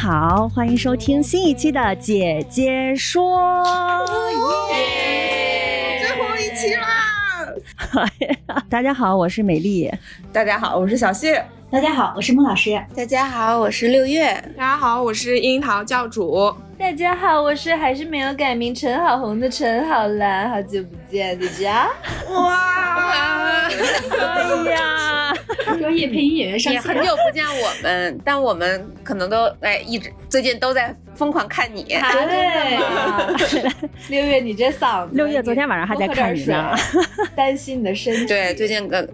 好，欢迎收听新一期的《姐姐说》。耶，最后一期啦！大家好，我是美丽。大家好，我是小谢。大家好，我是孟老师。大家好，我是六月。大家好，我是樱桃教主。大家好，我是还是没有改名陈好红的陈好兰。好久不见，大家。哇！哎呀，专业配音演员上线。很久不见我们，但我们可能都哎一直最近都在疯狂看你。对。六月，你这嗓子。六月昨天晚上还在看你呢，担心你的身体。对，最近个。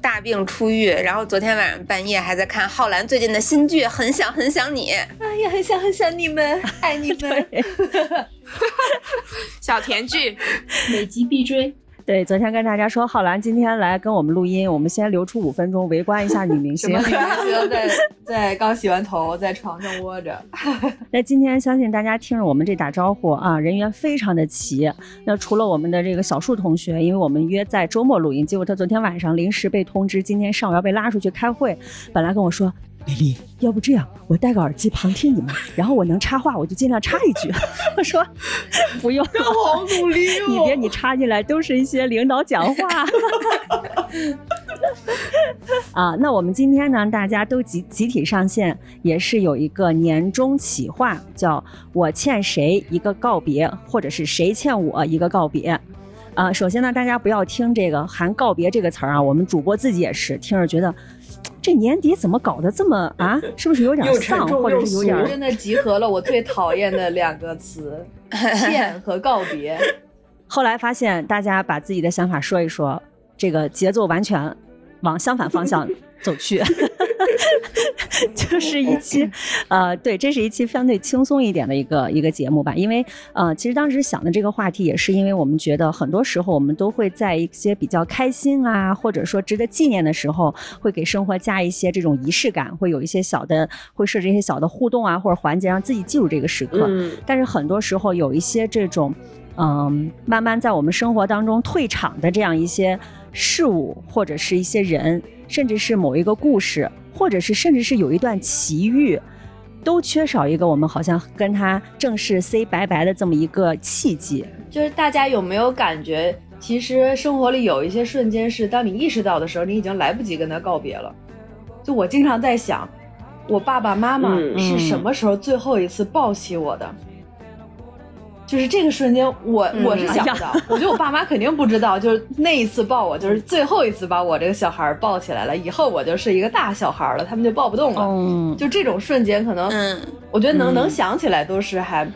大病初愈，然后昨天晚上半夜还在看浩然最近的新剧，很想很想你。哎呀，很想很想你们，爱你们。小甜剧，每集必追。对，昨天跟大家说，浩然今天来跟我们录音，我们先留出五分钟围观一下女明星。女明星在在刚洗完头，在床上窝着。那今天相信大家听着我们这打招呼啊，人员非常的齐。那除了我们的这个小树同学，因为我们约在周末录音，结果他昨天晚上临时被通知，今天上午要被拉出去开会。本来跟我说。美丽，要不这样，我戴个耳机旁听你们，然后我能插话，我就尽量插一句。我说不用，好努力哦。你别你插进来，都是一些领导讲话。啊，那我们今天呢，大家都集集体上线，也是有一个年终企划，叫我欠谁一个告别，或者是谁欠我一个告别。啊，首先呢，大家不要听这个含告别这个词儿啊，我们主播自己也是听着觉得。这年底怎么搞得这么啊？是不是有点丧，或者是有点？真的集合了我最讨厌的两个词：见和告别。后来发现大家把自己的想法说一说，这个节奏完全往相反方向。走去，就是一期，呃，对，这是一期相对轻松一点的一个一个节目吧。因为，呃，其实当时想的这个话题，也是因为我们觉得很多时候我们都会在一些比较开心啊，或者说值得纪念的时候，会给生活加一些这种仪式感，会有一些小的，会设置一些小的互动啊，或者环节，让自己记住这个时刻。嗯。但是很多时候有一些这种，嗯，慢慢在我们生活当中退场的这样一些事物，或者是一些人。甚至是某一个故事，或者是甚至是有一段奇遇，都缺少一个我们好像跟他正式 say 拜拜的这么一个契机。就是大家有没有感觉，其实生活里有一些瞬间是，当你意识到的时候，你已经来不及跟他告别了。就我经常在想，我爸爸妈妈是什么时候最后一次抱起我的？就是这个瞬间，我我是想到，我觉得我爸妈肯定不知道，就是那一次抱我，就是最后一次把我这个小孩抱起来了，以后我就是一个大小孩了，他们就抱不动了。嗯，就这种瞬间，可能，我觉得能能想起来都是还，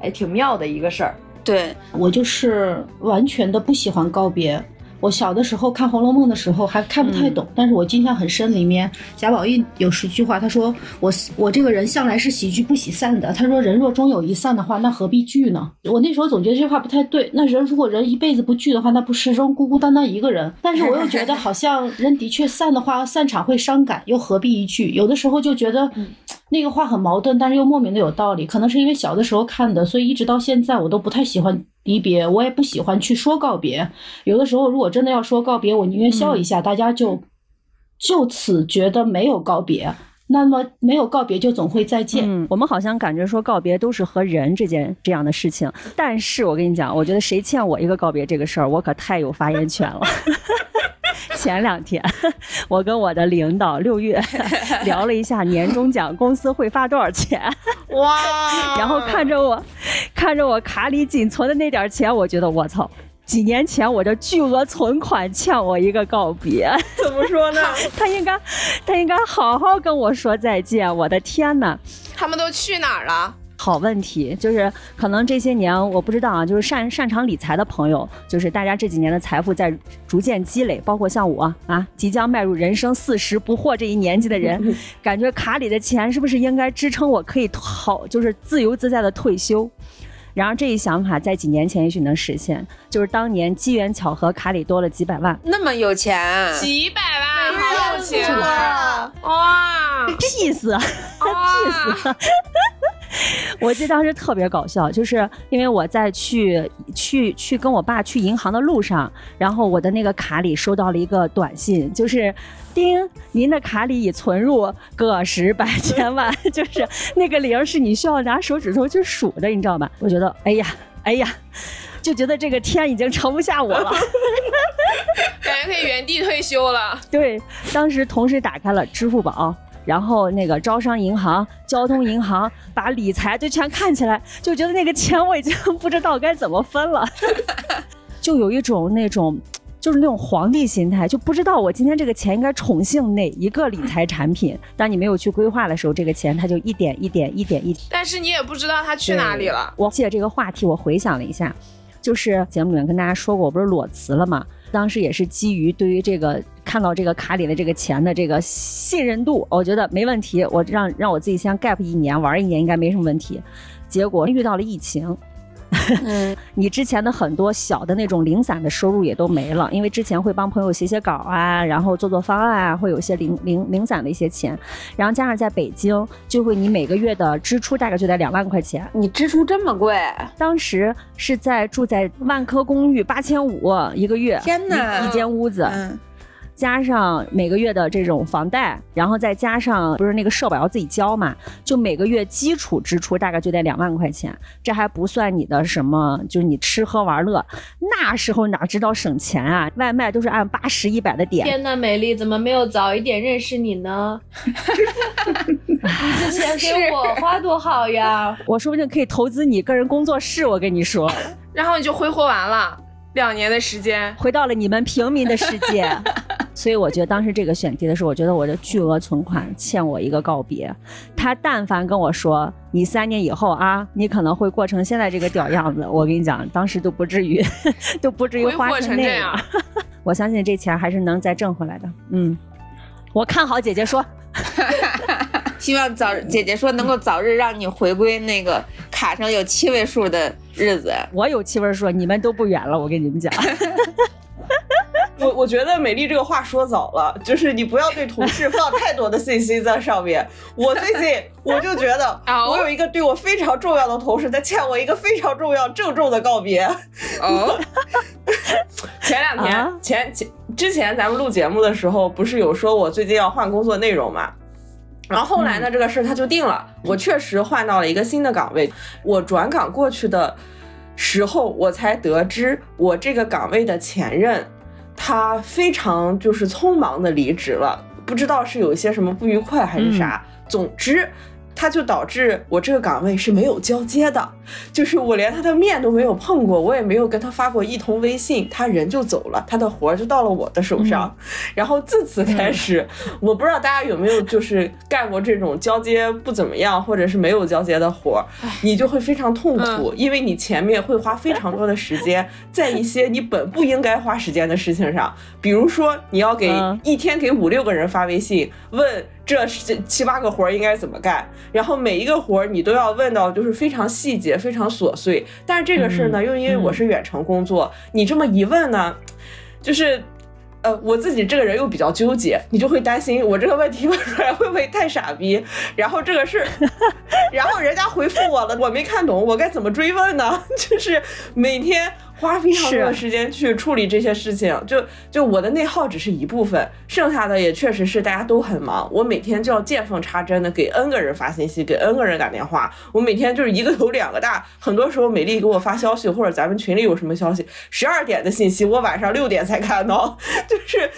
还挺妙的一个事儿。对我就是完全的不喜欢告别。我小的时候看《红楼梦》的时候还看不太懂，但是我印象很深。里面贾宝玉有十句话，他说：“我我这个人向来是喜聚不喜散的。”他说：“人若终有一散的话，那何必聚呢？”我那时候总觉得这句话不太对。那人如果人一辈子不聚的话，那不始终孤孤单单一个人？但是我又觉得好像人的确散的话，散场会伤感，又何必一聚？有的时候就觉得 那个话很矛盾，但是又莫名的有道理。可能是因为小的时候看的，所以一直到现在我都不太喜欢。离别，我也不喜欢去说告别。有的时候，如果真的要说告别，我宁愿笑一下，大家就就此觉得没有告别。那么没有告别，就总会再见。嗯，我们好像感觉说告别都是和人这件这样的事情。但是我跟你讲，我觉得谁欠我一个告别这个事儿，我可太有发言权了。前两天，我跟我的领导六月 聊了一下年终奖公司会发多少钱，哇！然后看着我，看着我卡里仅存的那点钱，我觉得我操，几年前我这巨额存款欠我一个告别。怎么说呢？他应该，他应该好好跟我说再见。我的天哪！他们都去哪儿了？好问题，就是可能这些年我不知道啊，就是擅擅长理财的朋友，就是大家这几年的财富在逐渐积累，包括像我啊，即将迈入人生四十不惑这一年纪的人，感觉卡里的钱是不是应该支撑我可以好，就是自由自在的退休？然而这一想法在几年前也许能实现，就是当年机缘巧合，卡里多了几百万，那么有钱，几百万，好有钱啊！哇，peace，peace。我记得当时特别搞笑，就是因为我在去去去跟我爸去银行的路上，然后我的那个卡里收到了一个短信，就是叮，您的卡里已存入个十百千万，就是那个零是你需要拿手指头去数的，你知道吧？我觉得，哎呀，哎呀。就觉得这个天已经盛不下我了，感觉可以原地退休了。对，当时同时打开了支付宝。然后那个招商银行、交通银行把理财就全看起来，就觉得那个钱我已经不知道该怎么分了，就有一种那种就是那种皇帝心态，就不知道我今天这个钱应该宠幸哪一个理财产品。当你没有去规划的时候，这个钱它就一点一点一点一点。但是你也不知道它去哪里了。我借这个话题，我回想了一下，就是节目里面跟大家说过，我不是裸辞了嘛？当时也是基于对于这个看到这个卡里的这个钱的这个信任度，我觉得没问题，我让让我自己先 gap 一年玩一年应该没什么问题。结果遇到了疫情。嗯，你之前的很多小的那种零散的收入也都没了，因为之前会帮朋友写写稿啊，然后做做方案啊，会有一些零零零散的一些钱，然后加上在北京，就会你每个月的支出大概就在两万块钱。你支出这么贵？当时是在住在万科公寓，八千五一个月，天哪，一间屋子。加上每个月的这种房贷，然后再加上不是那个社保要自己交嘛，就每个月基础支出大概就得两万块钱，这还不算你的什么，就是你吃喝玩乐。那时候哪知道省钱啊？外卖都是按八十一百的点。天呐，美丽怎么没有早一点认识你呢？你 之前给我花多好呀！我说不定可以投资你个人工作室。我跟你说，然后你就挥霍完了。两年的时间，回到了你们平民的世界，所以我觉得当时这个选题的时候，我觉得我的巨额存款欠我一个告别。他但凡跟我说你三年以后啊，你可能会过成现在这个屌样子，我跟你讲，当时都不至于，都不至于花成那样。我相信这钱还是能再挣回来的。嗯，我看好姐姐说。希望早姐姐说能够早日让你回归那个卡上有七位数的日子。我有七位数，你们都不远了。我跟你们讲，我我觉得美丽这个话说早了，就是你不要对同事放太多的信息在上面。我最近我就觉得，我有一个对我非常重要的同事，在欠我一个非常重要郑重的告别。哦，前两天前前之前咱们录节目的时候，不是有说我最近要换工作内容嘛？然后后来呢，这个事儿他就定了。我确实换到了一个新的岗位。我转岗过去的时候，我才得知我这个岗位的前任，他非常就是匆忙的离职了。不知道是有一些什么不愉快还是啥。总之。他就导致我这个岗位是没有交接的，就是我连他的面都没有碰过，我也没有跟他发过一通微信，他人就走了，他的活儿就到了我的手上。然后自此开始，我不知道大家有没有就是干过这种交接不怎么样或者是没有交接的活儿，你就会非常痛苦，因为你前面会花非常多的时间在一些你本不应该花时间的事情上，比如说你要给一天给五六个人发微信问。这七八个活儿应该怎么干？然后每一个活儿你都要问到，就是非常细节、非常琐碎。但是这个事儿呢，又因为我是远程工作，你这么一问呢，就是，呃，我自己这个人又比较纠结，你就会担心我这个问题问出来会不会太傻逼？然后这个事儿，然后人家回复我了，我没看懂，我该怎么追问呢？就是每天。花非常多的时间去处理这些事情，就就我的内耗只是一部分，剩下的也确实是大家都很忙。我每天就要见缝插针的给 N 个人发信息，给 N 个人打电话。我每天就是一个头两个大，很多时候美丽给我发消息，或者咱们群里有什么消息，十二点的信息我晚上六点才看到，就是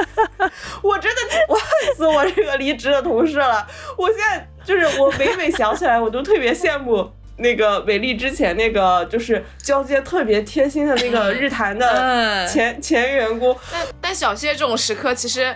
我真的我恨死我这个离职的同事了。我现在就是我每每想起来，我都特别羡慕。那个伟丽之前那个就是交接特别贴心的那个 日坛的前前员工，但但小谢这种时刻其实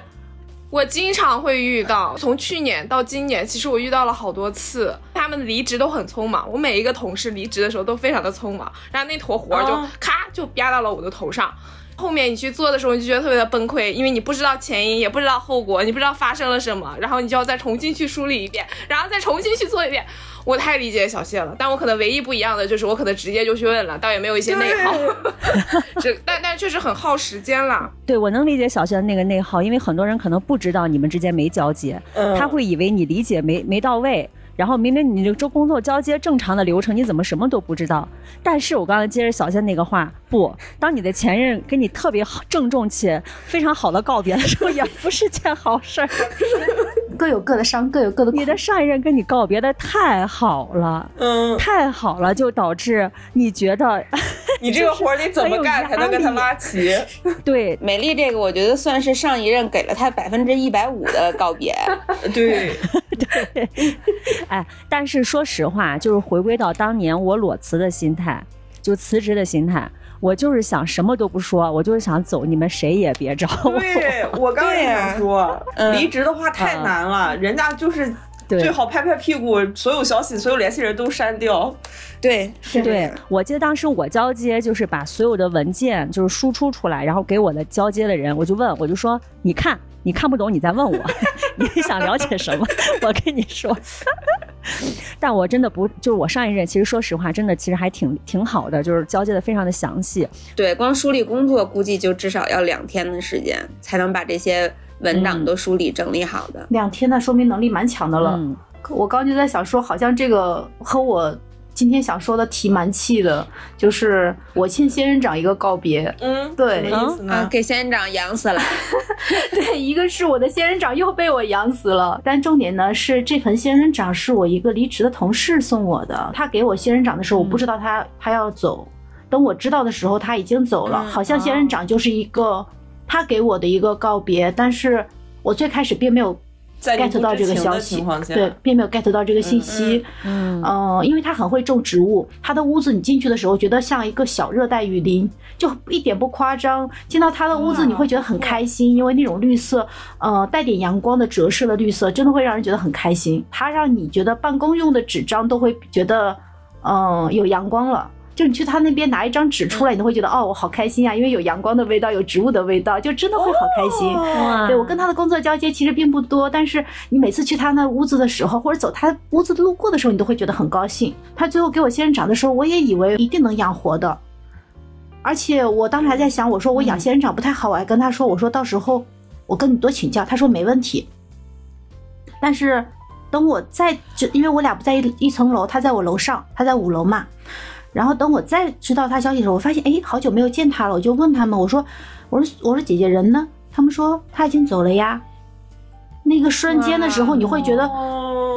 我经常会遇到，从去年到今年，其实我遇到了好多次，他们离职都很匆忙，我每一个同事离职的时候都非常的匆忙，然后那坨活就咔就压到了我的头上，后面你去做的时候你就觉得特别的崩溃，因为你不知道前因，也不知道后果，你不知道发生了什么，然后你就要再重新去梳理一遍，然后再重新去做一遍。我太理解小谢了，但我可能唯一不一样的就是我可能直接就去问了，倒也没有一些内耗，这但但确实很耗时间了。对，我能理解小谢的那个内耗，因为很多人可能不知道你们之间没交接，他会以为你理解没没到位。然后明明你这周工作交接正常的流程，你怎么什么都不知道？但是我刚才接着小仙那个话，不，当你的前任跟你特别好、郑重且非常好的告别的时候，也不是件好事儿。各有各的伤，各有各的。你的上一任跟你告别的太好了，嗯，太好了，就导致你觉得 你这个活儿你怎么干才能跟他拉齐？对，美丽这个我觉得算是上一任给了他百分之一百五的告别。对 对，哎，但是说实话，就是回归到当年我裸辞的心态，就辞职的心态。我就是想什么都不说，我就是想走，你们谁也别找我。对我刚也想说，离职的话太难了，人家就是最好拍拍屁股，所有消息、所有联系人都删掉。对，是对。我记得当时我交接就是把所有的文件就是输出出来，然后给我的交接的人，我就问，我就说，你看，你看不懂，你再问我，你想了解什么？我跟你说。但我真的不，就是我上一任，其实说实话，真的其实还挺挺好的，就是交接的非常的详细。对，光梳理工作估计就至少要两天的时间，才能把这些文档都梳理整理好的。两天那说明能力蛮强的了。嗯，我刚就在想说，好像这个和我。今天想说的题蛮气的，就是我欠仙人掌一个告别。嗯，对，什么意思呢？给仙人掌养死了。对，一个是我的仙人掌又被我养死了，但重点呢是这盆仙人掌是我一个离职的同事送我的。他给我仙人掌的时候，我不知道他他要走，等我知道的时候他已经走了。好像仙人掌就是一个他给我的一个告别，但是我最开始并没有。Get 到这个消息，对，并没有 get 到这个信息。嗯，呃，因为他很会种植物，他的屋子你进去的时候觉得像一个小热带雨林，就一点不夸张。进到他的屋子你会觉得很开心，因为那种绿色，呃，带点阳光的折射的绿色，真的会让人觉得很开心。他让你觉得办公用的纸张都会觉得，嗯，有阳光了。就你去他那边拿一张纸出来，你都会觉得哦，我好开心啊，因为有阳光的味道，有植物的味道，就真的会好开心。对我跟他的工作交接其实并不多，但是你每次去他那屋子的时候，或者走他屋子路过的时候，你都会觉得很高兴。他最后给我仙人掌的时候，我也以为一定能养活的，而且我当时还在想，我说我养仙人掌不太好，我还跟他说，我说到时候我跟你多请教。他说没问题。但是等我在就因为我俩不在一一层楼，他在我楼上，他在五楼嘛。然后等我再知道他消息的时候，我发现哎，好久没有见他了，我就问他们，我说，我说，我说姐姐人呢？他们说他已经走了呀。那个瞬间的时候，你会觉得，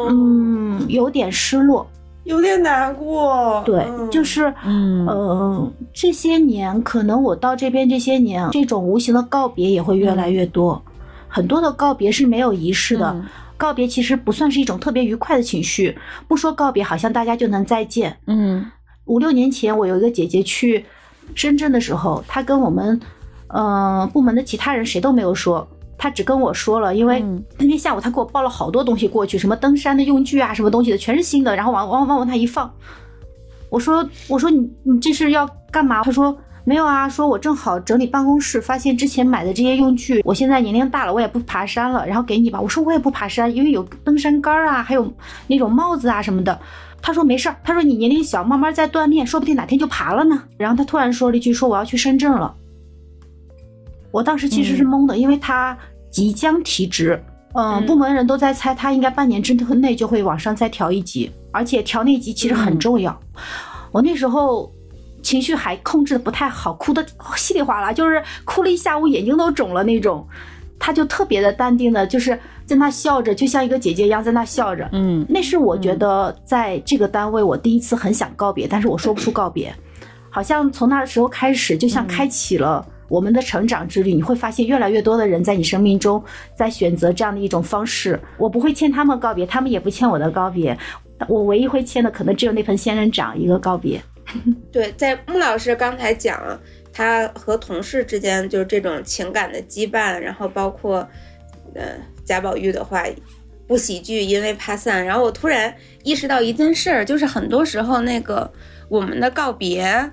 嗯，有点失落，有点难过。对，就是，嗯，这些年，可能我到这边这些年，这种无形的告别也会越来越多。很多的告别是没有仪式的，告别其实不算是一种特别愉快的情绪。不说告别，好像大家就能再见。嗯。五六年前，我有一个姐姐去深圳的时候，她跟我们，呃，部门的其他人谁都没有说，她只跟我说了，因为那天下午她给我抱了好多东西过去，什么登山的用具啊，什么东西的，全是新的，然后往往往往她一放，我说我说你你这是要干嘛？她说没有啊，说我正好整理办公室，发现之前买的这些用具，我现在年龄大了，我也不爬山了，然后给你吧。我说我也不爬山，因为有登山杆啊，还有那种帽子啊什么的。他说没事儿，他说你年龄小，慢慢再锻炼，说不定哪天就爬了呢。然后他突然说了一句，说我要去深圳了。我当时其实是懵的，因为他即将提职，嗯，部门人都在猜他应该半年之内就会往上再调一级，而且调那级其实很重要。我那时候情绪还控制的不太好，哭的稀里哗啦，就是哭了一下午，眼睛都肿了那种。他就特别的淡定的，就是在那笑着，就像一个姐姐一样在那笑着。嗯，那是我觉得在这个单位我第一次很想告别，但是我说不出告别。好像从那时候开始，就像开启了我们的成长之旅。你会发现越来越多的人在你生命中在选择这样的一种方式。我不会欠他们告别，他们也不欠我的告别。我唯一会欠的可能只有那盆仙人掌一个告别。对，在穆老师刚才讲。他和同事之间就是这种情感的羁绊，然后包括，呃，贾宝玉的话，不喜剧，因为怕散。然后我突然意识到一件事儿，就是很多时候那个我们的告别，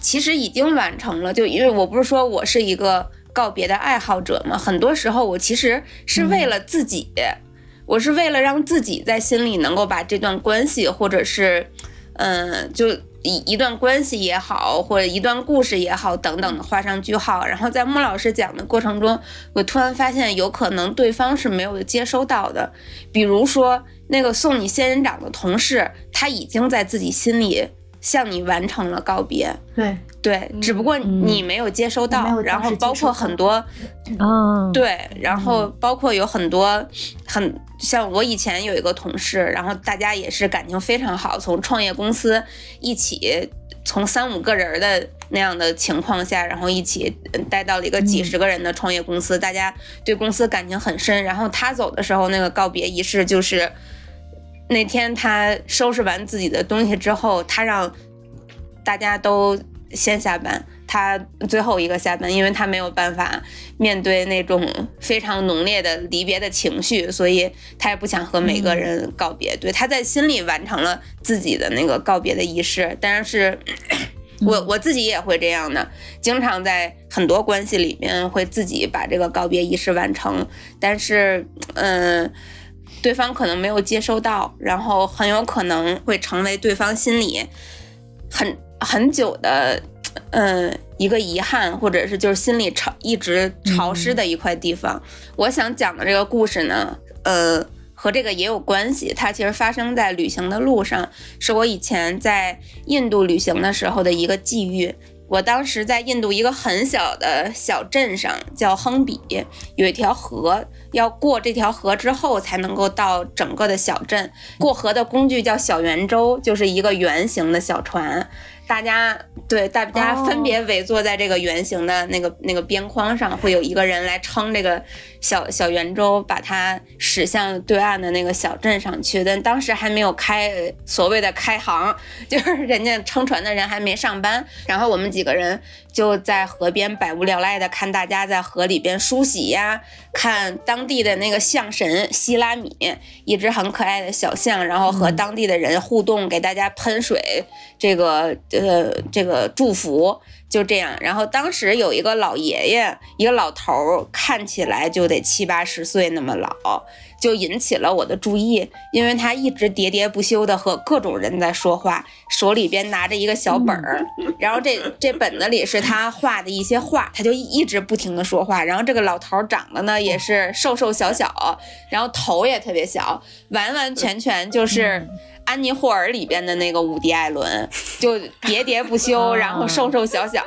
其实已经完成了。就因为我不是说我是一个告别的爱好者嘛，很多时候我其实是为了自己，我是为了让自己在心里能够把这段关系，或者是，嗯，就。一一段关系也好，或者一段故事也好，等等的画上句号。然后在穆老师讲的过程中，我突然发现有可能对方是没有接收到的。比如说那个送你仙人掌的同事，他已经在自己心里向你完成了告别。对对，只不过你没有接收到。然后包括很多，嗯，对，然后包括有很多很。像我以前有一个同事，然后大家也是感情非常好，从创业公司一起从三五个人的那样的情况下，然后一起带到了一个几十个人的创业公司，大家对公司感情很深。然后他走的时候，那个告别仪式就是那天他收拾完自己的东西之后，他让大家都先下班。他最后一个下班，因为他没有办法面对那种非常浓烈的离别的情绪，所以他也不想和每个人告别。对，他在心里完成了自己的那个告别的仪式。但是，我我自己也会这样的，经常在很多关系里面会自己把这个告别仪式完成，但是，嗯，对方可能没有接收到，然后很有可能会成为对方心里很很久的。嗯，一个遗憾，或者是就是心里潮一直潮湿的一块地方。我想讲的这个故事呢，呃，和这个也有关系。它其实发生在旅行的路上，是我以前在印度旅行的时候的一个际遇。我当时在印度一个很小的小镇上，叫亨比，有一条河，要过这条河之后才能够到整个的小镇。过河的工具叫小圆舟，就是一个圆形的小船。大家对大家分别围坐在这个圆形的那个那个边框上，会有一个人来撑这个小小圆舟，把它驶向对岸的那个小镇上去。但当时还没有开所谓的开航，就是人家撑船的人还没上班。然后我们几个人就在河边百无聊赖的看大家在河里边梳洗呀，看当地的那个象神希拉米，一只很可爱的小象，然后和当地的人互动，给大家喷水，这个。呃，这个祝福就这样。然后当时有一个老爷爷，一个老头儿，看起来就得七八十岁那么老，就引起了我的注意，因为他一直喋喋不休的和各种人在说话，手里边拿着一个小本儿，然后这 这本子里是他画的一些画，他就一直不停的说话。然后这个老头儿长得呢也是瘦瘦小小，然后头也特别小，完完全全就是。安妮霍尔里边的那个伍迪艾伦，就喋喋不休，然后瘦瘦小小。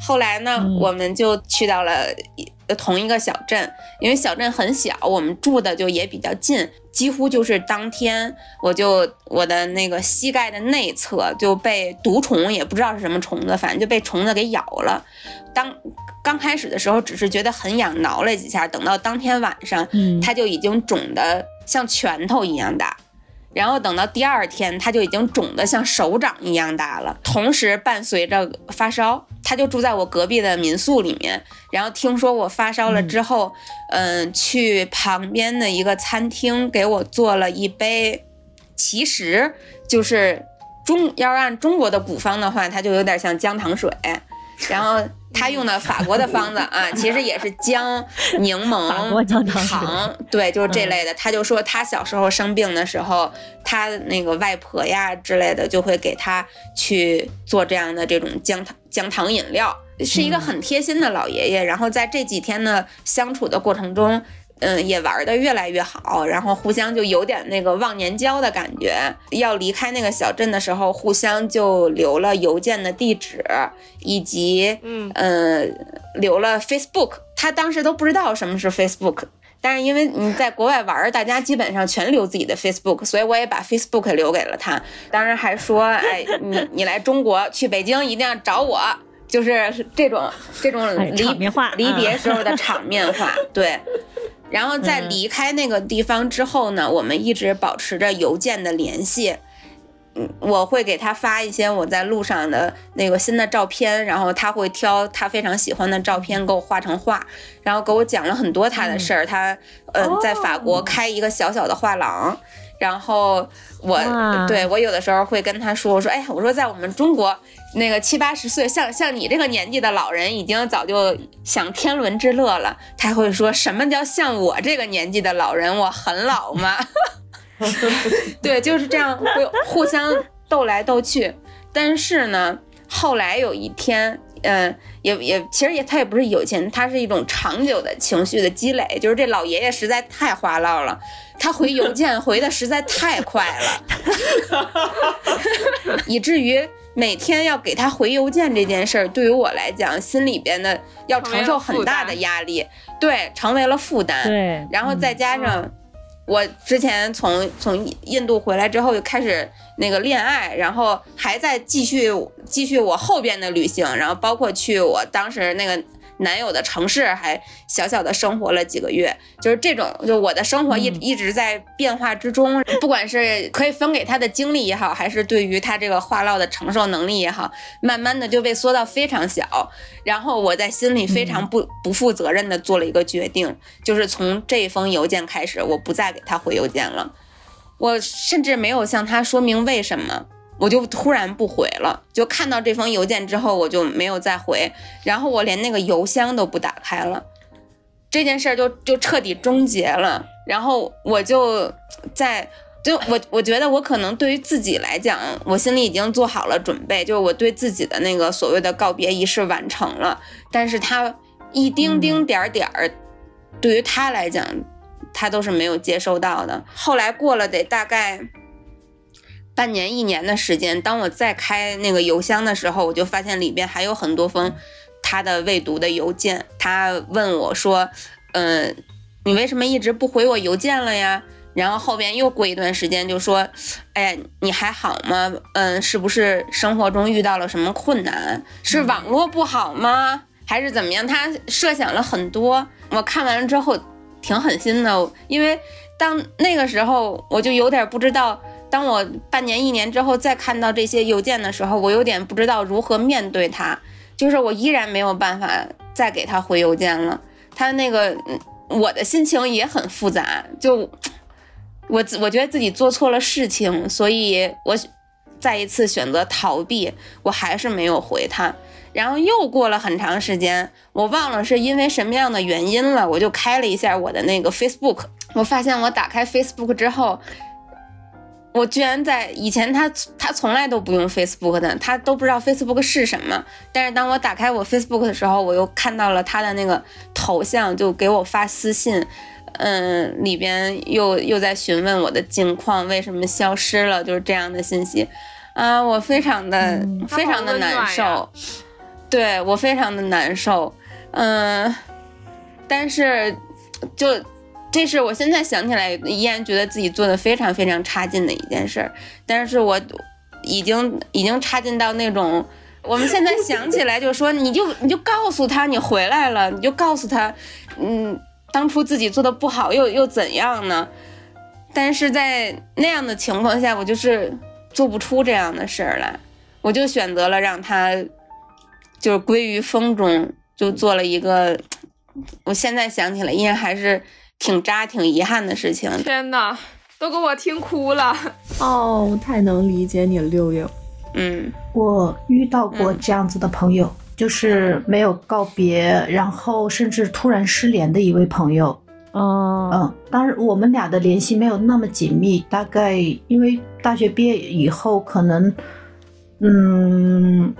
后来呢，我们就去到了同一个小镇，因为小镇很小，我们住的就也比较近，几乎就是当天，我就我的那个膝盖的内侧就被毒虫，也不知道是什么虫子，反正就被虫子给咬了。当刚开始的时候，只是觉得很痒，挠了几下，等到当天晚上，它就已经肿的像拳头一样大。然后等到第二天，他就已经肿得像手掌一样大了，同时伴随着发烧。他就住在我隔壁的民宿里面。然后听说我发烧了之后，嗯，去旁边的一个餐厅给我做了一杯，其实就是中要按中国的古方的话，它就有点像姜糖水。然后他用的法国的方子啊，其实也是姜、柠檬、糖，对，就是这类的。他就说他小时候生病的时候，他那个外婆呀之类的就会给他去做这样的这种姜糖姜糖饮料，是一个很贴心的老爷爷。然后在这几天的相处的过程中。嗯，也玩的越来越好，然后互相就有点那个忘年交的感觉。要离开那个小镇的时候，互相就留了邮件的地址，以及嗯呃留了 Facebook。他当时都不知道什么是 Facebook，但是因为你在国外玩，大家基本上全留自己的 Facebook，所以我也把 Facebook 留给了他。当然还说，哎，你你来中国去北京一定要找我，就是这种这种离离别时候的场面话，对。然后在离开那个地方之后呢，我们一直保持着邮件的联系。嗯，我会给他发一些我在路上的那个新的照片，然后他会挑他非常喜欢的照片给我画成画，然后给我讲了很多他的事儿。他嗯，在法国开一个小小的画廊。然后我对我有的时候会跟他说，我说哎，我说在我们中国。那个七八十岁，像像你这个年纪的老人，已经早就享天伦之乐了。他会说什么叫像我这个年纪的老人，我很老吗？对，就是这样，会互相斗来斗去。但是呢，后来有一天，嗯，也也其实也他也不是有钱，他是一种长久的情绪的积累，就是这老爷爷实在太话唠了，他回邮件回的实在太快了，以至于。每天要给他回邮件这件事儿，对于我来讲，心里边的要承受很大的压力，对，成为了负担。对，然后再加上我之前从从印度回来之后，就开始那个恋爱，然后还在继续继续我后边的旅行，然后包括去我当时那个。男友的城市还小小的生活了几个月，就是这种，就我的生活一一直在变化之中，不管是可以分给他的精力也好，还是对于他这个话唠的承受能力也好，慢慢的就被缩到非常小。然后我在心里非常不不负责任的做了一个决定，就是从这封邮件开始，我不再给他回邮件了，我甚至没有向他说明为什么。我就突然不回了，就看到这封邮件之后，我就没有再回，然后我连那个邮箱都不打开了，这件事儿就就彻底终结了。然后我就在，就我我觉得我可能对于自己来讲，我心里已经做好了准备，就是我对自己的那个所谓的告别仪式完成了，但是他一丁丁点儿点儿，对于他来讲，他都是没有接收到的。后来过了得大概。半年一年的时间，当我再开那个邮箱的时候，我就发现里边还有很多封他的未读的邮件。他问我说：“嗯，你为什么一直不回我邮件了呀？”然后后边又过一段时间就说：“哎，你还好吗？嗯，是不是生活中遇到了什么困难？是网络不好吗？还是怎么样？”他设想了很多。我看完了之后挺狠心的，因为当那个时候我就有点不知道。当我半年、一年之后再看到这些邮件的时候，我有点不知道如何面对他，就是我依然没有办法再给他回邮件了。他那个，我的心情也很复杂，就我我觉得自己做错了事情，所以我再一次选择逃避，我还是没有回他。然后又过了很长时间，我忘了是因为什么样的原因了，我就开了一下我的那个 Facebook，我发现我打开 Facebook 之后。我居然在以前，他他从来都不用 Facebook 的，他都不知道 Facebook 是什么。但是当我打开我 Facebook 的时候，我又看到了他的那个头像，就给我发私信，嗯，里边又又在询问我的近况，为什么消失了，就是这样的信息，啊，我非常的非常的难受，对我非常的难受，嗯，但是就。这是我现在想起来依然觉得自己做的非常非常差劲的一件事儿，但是我已经已经差劲到那种，我们现在想起来就说，你就你就告诉他你回来了，你就告诉他，嗯，当初自己做的不好又又怎样呢？但是在那样的情况下，我就是做不出这样的事儿来，我就选择了让他就是归于风中，就做了一个，我现在想起来依然还是。挺渣、挺遗憾的事情。天哪，都给我听哭了。哦，太能理解你了，六六。嗯，我遇到过这样子的朋友，就是没有告别，然后甚至突然失联的一位朋友。哦，嗯，当然我们俩的联系没有那么紧密，大概因为大学毕业以后，可能，嗯，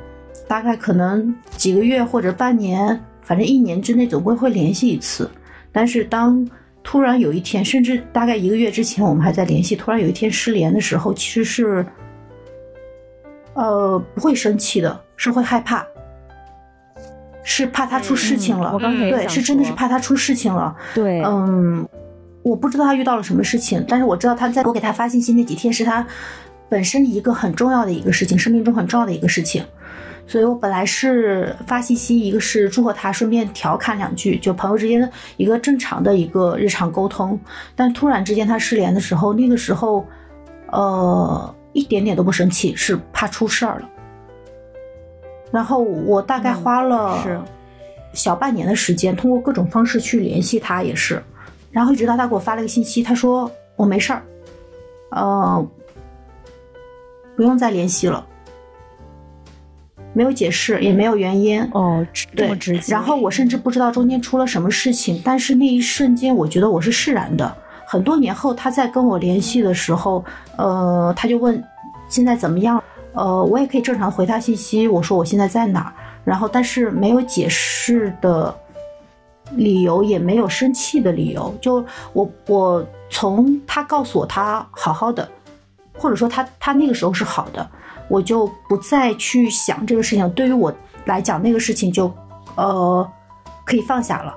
大概可能几个月或者半年，反正一年之内总归会联系一次。但是当突然有一天，甚至大概一个月之前，我们还在联系。突然有一天失联的时候，其实是，呃，不会生气的，是会害怕，是怕他出事情了。我刚才对，是真的是怕他出事情了。对，嗯，我不知道他遇到了什么事情，但是我知道他在我给他发信息那几天，是他本身一个很重要的一个事情，生命中很重要的一个事情。所以我本来是发信息，一个是祝贺他，顺便调侃两句，就朋友之间的一个正常的一个日常沟通。但突然之间他失联的时候，那个时候，呃，一点点都不生气，是怕出事儿了。然后我大概花了小半年的时间，通过各种方式去联系他，也是。然后一直到他给我发了个信息，他说我没事儿，呃，不用再联系了。没有解释，也没有原因哦，这么直接。然后我甚至不知道中间出了什么事情，但是那一瞬间，我觉得我是释然的。很多年后，他在跟我联系的时候，呃，他就问现在怎么样？呃，我也可以正常回他信息，我说我现在在哪儿，然后但是没有解释的理由，也没有生气的理由。就我我从他告诉我他好好的，或者说他他那个时候是好的，我就不再去想这个事情。对于我来讲，那个事情就呃可以放下了。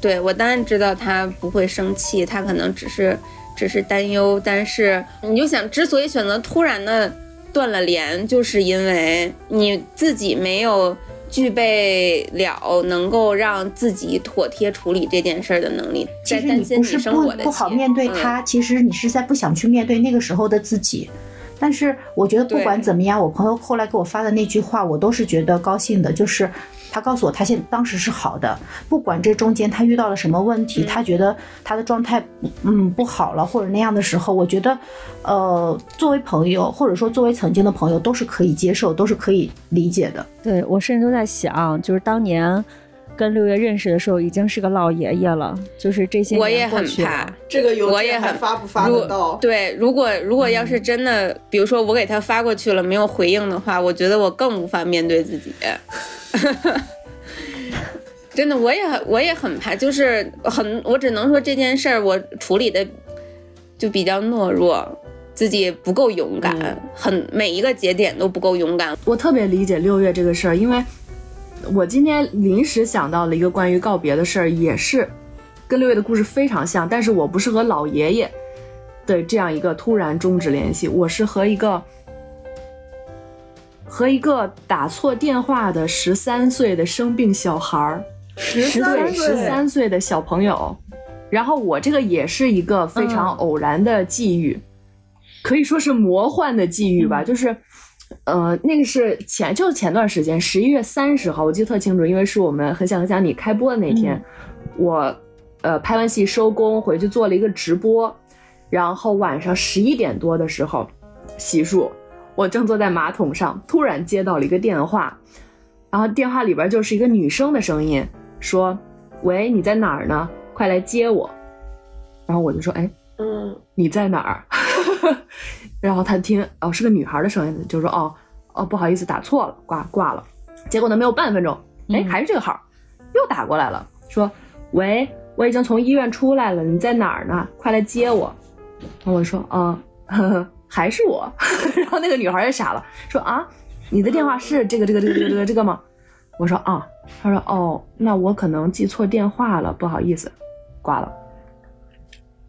对我当然知道他不会生气，他可能只是只是担忧，但是你就想，之所以选择突然的断了联，就是因为你自己没有具备了能够让自己妥帖处理这件事儿的能力，其实你不是不不好面对他，其实你是在不想去面对那个时候的自己。但是我觉得不管怎么样，我朋友后来给我发的那句话，我都是觉得高兴的，就是。他告诉我，他现当时是好的，不管这中间他遇到了什么问题，他觉得他的状态嗯不好了或者那样的时候，我觉得，呃，作为朋友或者说作为曾经的朋友，都是可以接受，都是可以理解的。对我甚至都在想，就是当年跟六月认识的时候，已经是个老爷爷了，就是这些我也很怕这个邮件还发不发得到？对，如果如果要是真的，比如说我给他发过去了没有回应的话，我觉得我更无法面对自己。真的，我也我也很怕，就是很，我只能说这件事儿我处理的就比较懦弱，自己不够勇敢，很每一个节点都不够勇敢。我特别理解六月这个事儿，因为我今天临时想到了一个关于告别的事儿，也是跟六月的故事非常像，但是我不是和老爷爷的这样一个突然终止联系，我是和一个。和一个打错电话的十三岁的生病小孩儿，十岁十三岁的小朋友，然后我这个也是一个非常偶然的际遇，可以说是魔幻的际遇吧。就是，呃，那个是前就是前段时间十一月三十号，我记得特清楚，因为是我们很想很想你开播的那天，我呃拍完戏收工回去做了一个直播，然后晚上十一点多的时候洗漱。我正坐在马桶上，突然接到了一个电话，然后电话里边就是一个女生的声音，说：“喂，你在哪儿呢？快来接我。”然后我就说：“哎，嗯，你在哪儿？” 然后他听，哦，是个女孩的声音，就说：“哦，哦，不好意思，打错了，挂挂了。”结果呢，没有半分钟，哎，还是这个号，又打过来了，说：“喂，我已经从医院出来了，你在哪儿呢？快来接我。”然后我说：“嗯。”呵呵还是我，然后那个女孩也傻了，说啊，你的电话是这个这个这个这个这个吗？我说啊，她说哦，那我可能记错电话了，不好意思，挂了。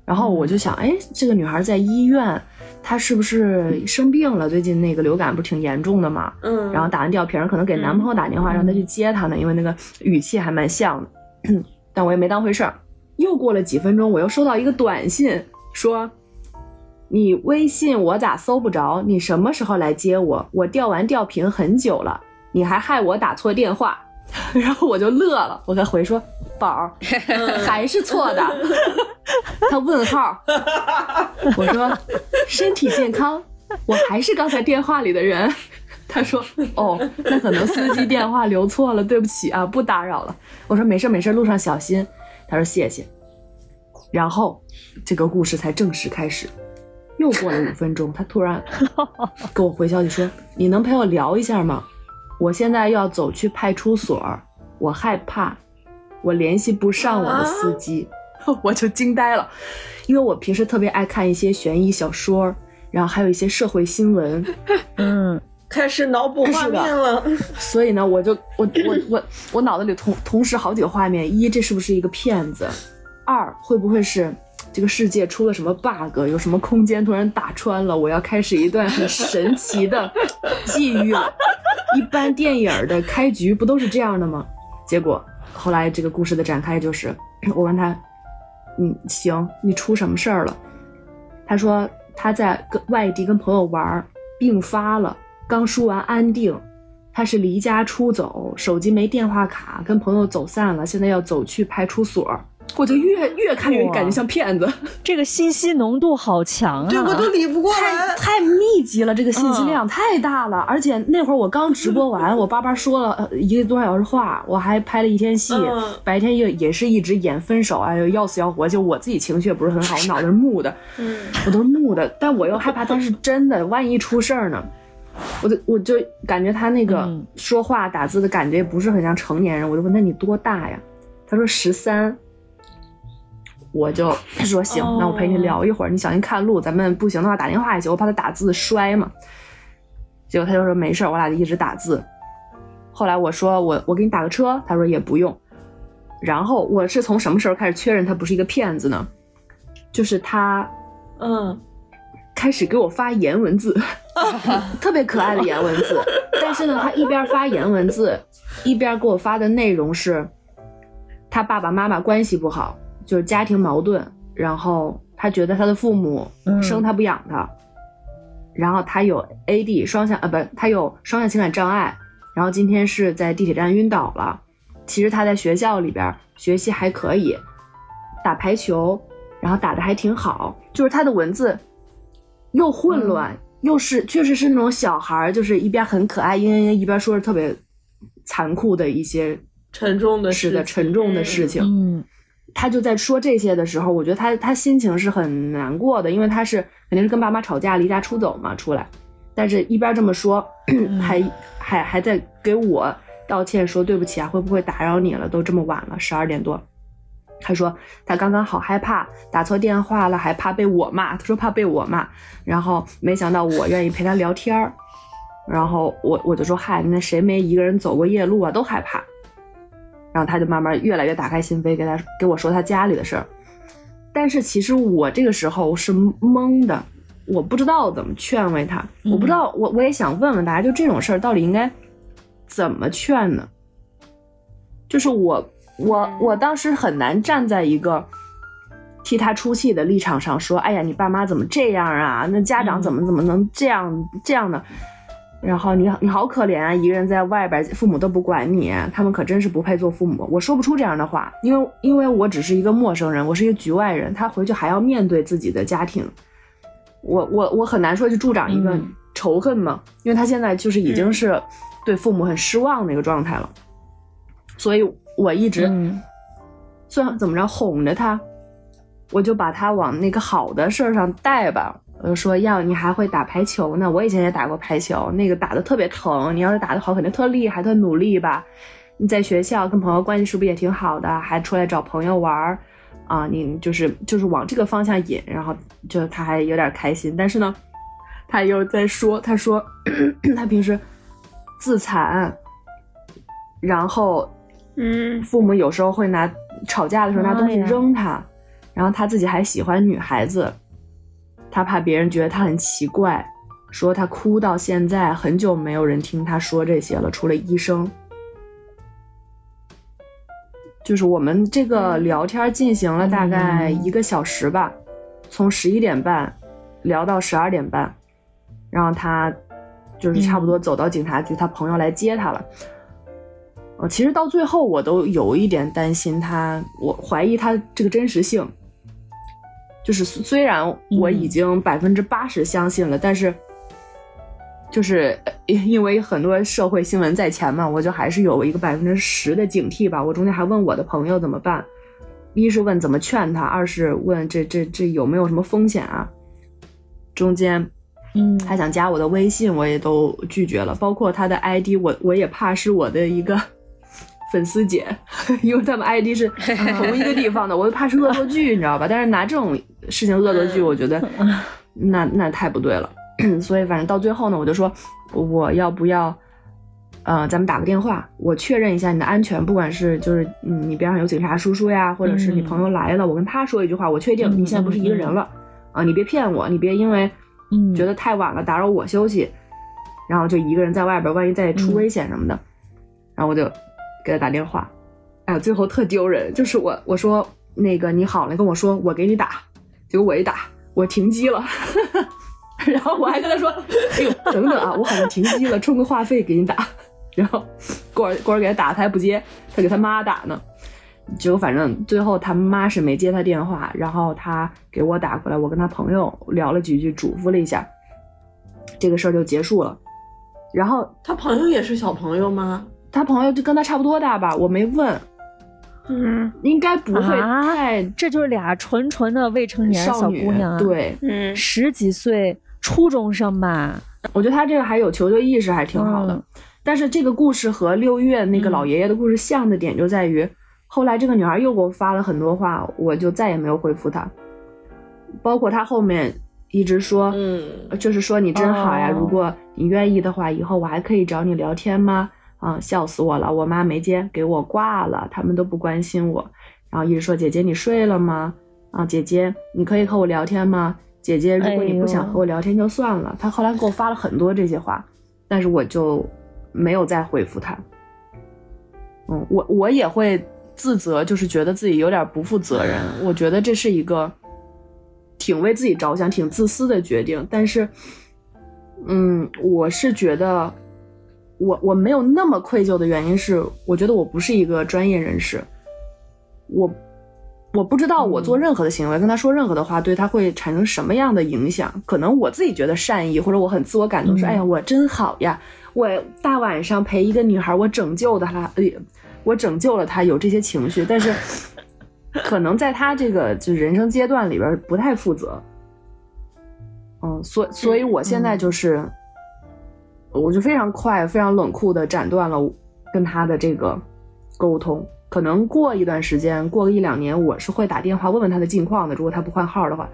然后我就想，哎，这个女孩在医院，她是不是生病了？最近那个流感不是挺严重的嘛？嗯。然后打完吊瓶，可能给男朋友打电话让他去接她呢，因为那个语气还蛮像的。但我也没当回事儿。又过了几分钟，我又收到一个短信，说。你微信我咋搜不着？你什么时候来接我？我吊完吊瓶很久了，你还害我打错电话，然后我就乐了。我给回说，宝儿 还是错的。他问号。我说身体健康，我还是刚才电话里的人。他说哦，那可能司机电话留错了，对不起啊，不打扰了。我说没事没事，路上小心。他说谢谢。然后这个故事才正式开始。又过了五分钟，他突然 给我回消息说：“你能陪我聊一下吗？我现在要走去派出所，我害怕，我联系不上我的司机。”我就惊呆了，因为我平时特别爱看一些悬疑小说，然后还有一些社会新闻，嗯，开始脑补画面了。所以呢，我就我我我我脑子里同同时好几个画面：一，这是不是一个骗子？二，会不会是？这个世界出了什么 bug？有什么空间突然打穿了？我要开始一段很神奇的际遇了。一般电影的开局不都是这样的吗？结果后来这个故事的展开就是，我问他，嗯，行，你出什么事儿了？他说他在跟外地跟朋友玩，病发了，刚输完安定，他是离家出走，手机没电话卡，跟朋友走散了，现在要走去派出所。我就越越看越感觉像骗子，这个信息浓度好强啊！对我都理不过来，太密集了，这个信息量太大了。而且那会儿我刚直播完，我叭叭说了一个多小时话，我还拍了一天戏，白天也也是一直演分手，哎呦要死要活，就我自己情绪也不是很好，我脑袋是木的，嗯我都是木的，但我又害怕他是真的，万一出事儿呢？我就我就感觉他那个说话打字的感觉也不是很像成年人，我就问他你多大呀？他说十三。我就说行，那我陪你聊一会儿，你小心看路，咱们不行的话打电话也行，我怕他打字摔嘛。结果他就说没事我俩就一直打字。后来我说我我给你打个车，他说也不用。然后我是从什么时候开始确认他不是一个骗子呢？就是他，嗯，开始给我发颜文字，特别可爱的颜文字。但是呢，他一边发颜文字，一边给我发的内容是，他爸爸妈妈关系不好。就是家庭矛盾，然后他觉得他的父母生他不养他，然后他有 AD 双向啊，不，他有双向情感障碍，然后今天是在地铁站晕倒了。其实他在学校里边学习还可以，打排球，然后打的还挺好。就是他的文字又混乱，又是确实是那种小孩，就是一边很可爱，嘤嘤嘤，一边说着特别残酷的一些沉重的事的沉重的事情。嗯。他就在说这些的时候，我觉得他他心情是很难过的，因为他是肯定是跟爸妈吵架离家出走嘛出来，但是一边这么说，还还还在给我道歉说对不起啊，会不会打扰你了？都这么晚了，十二点多。他说他刚刚好害怕打错电话了，还怕被我骂。他说怕被我骂，然后没想到我愿意陪他聊天儿，然后我我就说嗨，那谁没一个人走过夜路啊？都害怕。然后他就慢慢越来越打开心扉，给他给我说他家里的事儿。但是其实我这个时候是懵的，我不知道怎么劝慰他，我不知道我我也想问问大家，就这种事儿到底应该怎么劝呢？就是我我我当时很难站在一个替他出气的立场上说，哎呀，你爸妈怎么这样啊？那家长怎么怎么能这样这样的？然后你你好可怜啊，一个人在外边，父母都不管你，他们可真是不配做父母。我说不出这样的话，因为因为我只是一个陌生人，我是一个局外人，他回去还要面对自己的家庭，我我我很难说去助长一个仇恨嘛，因为他现在就是已经是对父母很失望的一个状态了，所以我一直算怎么着哄着他，我就把他往那个好的事儿上带吧。我就说要你还会打排球呢，我以前也打过排球，那个打的特别疼。你要是打得好，肯定特厉害、特努力吧？你在学校跟朋友关系是不是也挺好的？还出来找朋友玩儿啊？你就是就是往这个方向引，然后就他还有点开心。但是呢，他又在说，他说 他平时自残，然后嗯，父母有时候会拿吵架的时候拿东西扔他，然后他自己还喜欢女孩子。他怕别人觉得他很奇怪，说他哭到现在很久没有人听他说这些了，除了医生。就是我们这个聊天进行了大概一个小时吧，从十一点半聊到十二点半，然后他就是差不多走到警察局，他朋友来接他了。呃，其实到最后我都有一点担心他，我怀疑他这个真实性。就是虽然我已经百分之八十相信了，但是就是因为很多社会新闻在前嘛，我就还是有一个百分之十的警惕吧。我中间还问我的朋友怎么办，一是问怎么劝他，二是问这这这有没有什么风险啊？中间，嗯，他想加我的微信，我也都拒绝了，包括他的 ID，我我也怕是我的一个。粉丝姐，因为他们 ID 是同一个地方的，我就怕是恶作剧，你知道吧？但是拿这种事情恶作剧，我觉得那那太不对了。所以反正到最后呢，我就说我要不要，呃，咱们打个电话，我确认一下你的安全，不管是就是你边上有警察叔叔呀，或者是你朋友来了，我跟他说一句话，我确定你现在不是一个人了啊，你别骗我，你别因为觉得太晚了打扰我休息，然后就一个人在外边，万一再出危险什么的，然后我就。给他打电话，哎，最后特丢人，就是我我说那个你好了，跟我说我给你打，结果我一打我停机了，然后我还跟他说，哎呦等等啊，我好像停机了，充个话费给你打，然后过会儿过会儿给他打他还不接，他给他妈打呢，结果反正最后他妈是没接他电话，然后他给我打过来，我跟他朋友聊了几句，嘱咐了一下，这个事儿就结束了，然后他朋友也是小朋友吗？他朋友就跟他差不多大吧，我没问，嗯，应该不会太，这就是俩纯纯的未成年小姑娘，对，嗯，十几岁初中生吧，我觉得他这个还有求救意识，还挺好的。但是这个故事和六月那个老爷爷的故事像的点就在于，后来这个女孩又给我发了很多话，我就再也没有回复她。包括她后面一直说，嗯，就是说你真好呀，如果你愿意的话，以后我还可以找你聊天吗？啊，笑死我了！我妈没接，给我挂了，他们都不关心我。然后一直说姐姐你睡了吗？啊，姐姐你可以和我聊天吗？姐姐如果你不想和我聊天就算了。他后来给我发了很多这些话，但是我就没有再回复他。嗯，我我也会自责，就是觉得自己有点不负责任。我觉得这是一个挺为自己着想、挺自私的决定。但是，嗯，我是觉得。我我没有那么愧疚的原因是，我觉得我不是一个专业人士，我我不知道我做任何的行为，跟他说任何的话，对他会产生什么样的影响。可能我自己觉得善意，或者我很自我感动，说哎呀我真好呀，我大晚上陪一个女孩，我拯救她了，我拯救了她，有这些情绪，但是 可能在他这个就人生阶段里边不太负责。嗯，所所以我现在就是。我就非常快、非常冷酷的斩断了跟他的这个沟通。可能过一段时间，过个一两年，我是会打电话问问他的近况的。如果他不换号的话，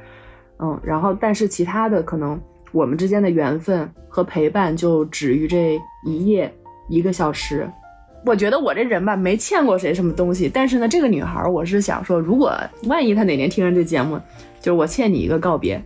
嗯，然后但是其他的可能我们之间的缘分和陪伴就止于这一夜一个小时。我觉得我这人吧，没欠过谁什么东西。但是呢，这个女孩，我是想说，如果万一她哪年听上这节目，就是我欠你一个告别。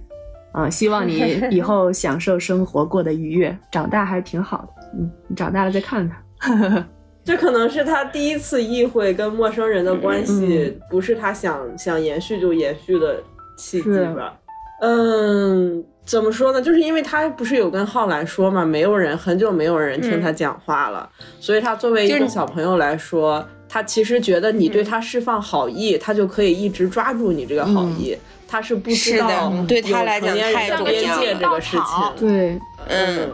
嗯，希望你以后享受生活，过得愉悦。长大还是挺好的。嗯，你长大了再看看。这可能是他第一次意会跟陌生人的关系，不是他想想延续就延续的契机吧？嗯，怎么说呢？就是因为他不是有跟浩然说嘛，没有人很久没有人听他讲话了，所以他作为一个小朋友来说，他其实觉得你对他释放好意，他就可以一直抓住你这个好意。他是不知道对他来讲太边界这个事情，对，嗯，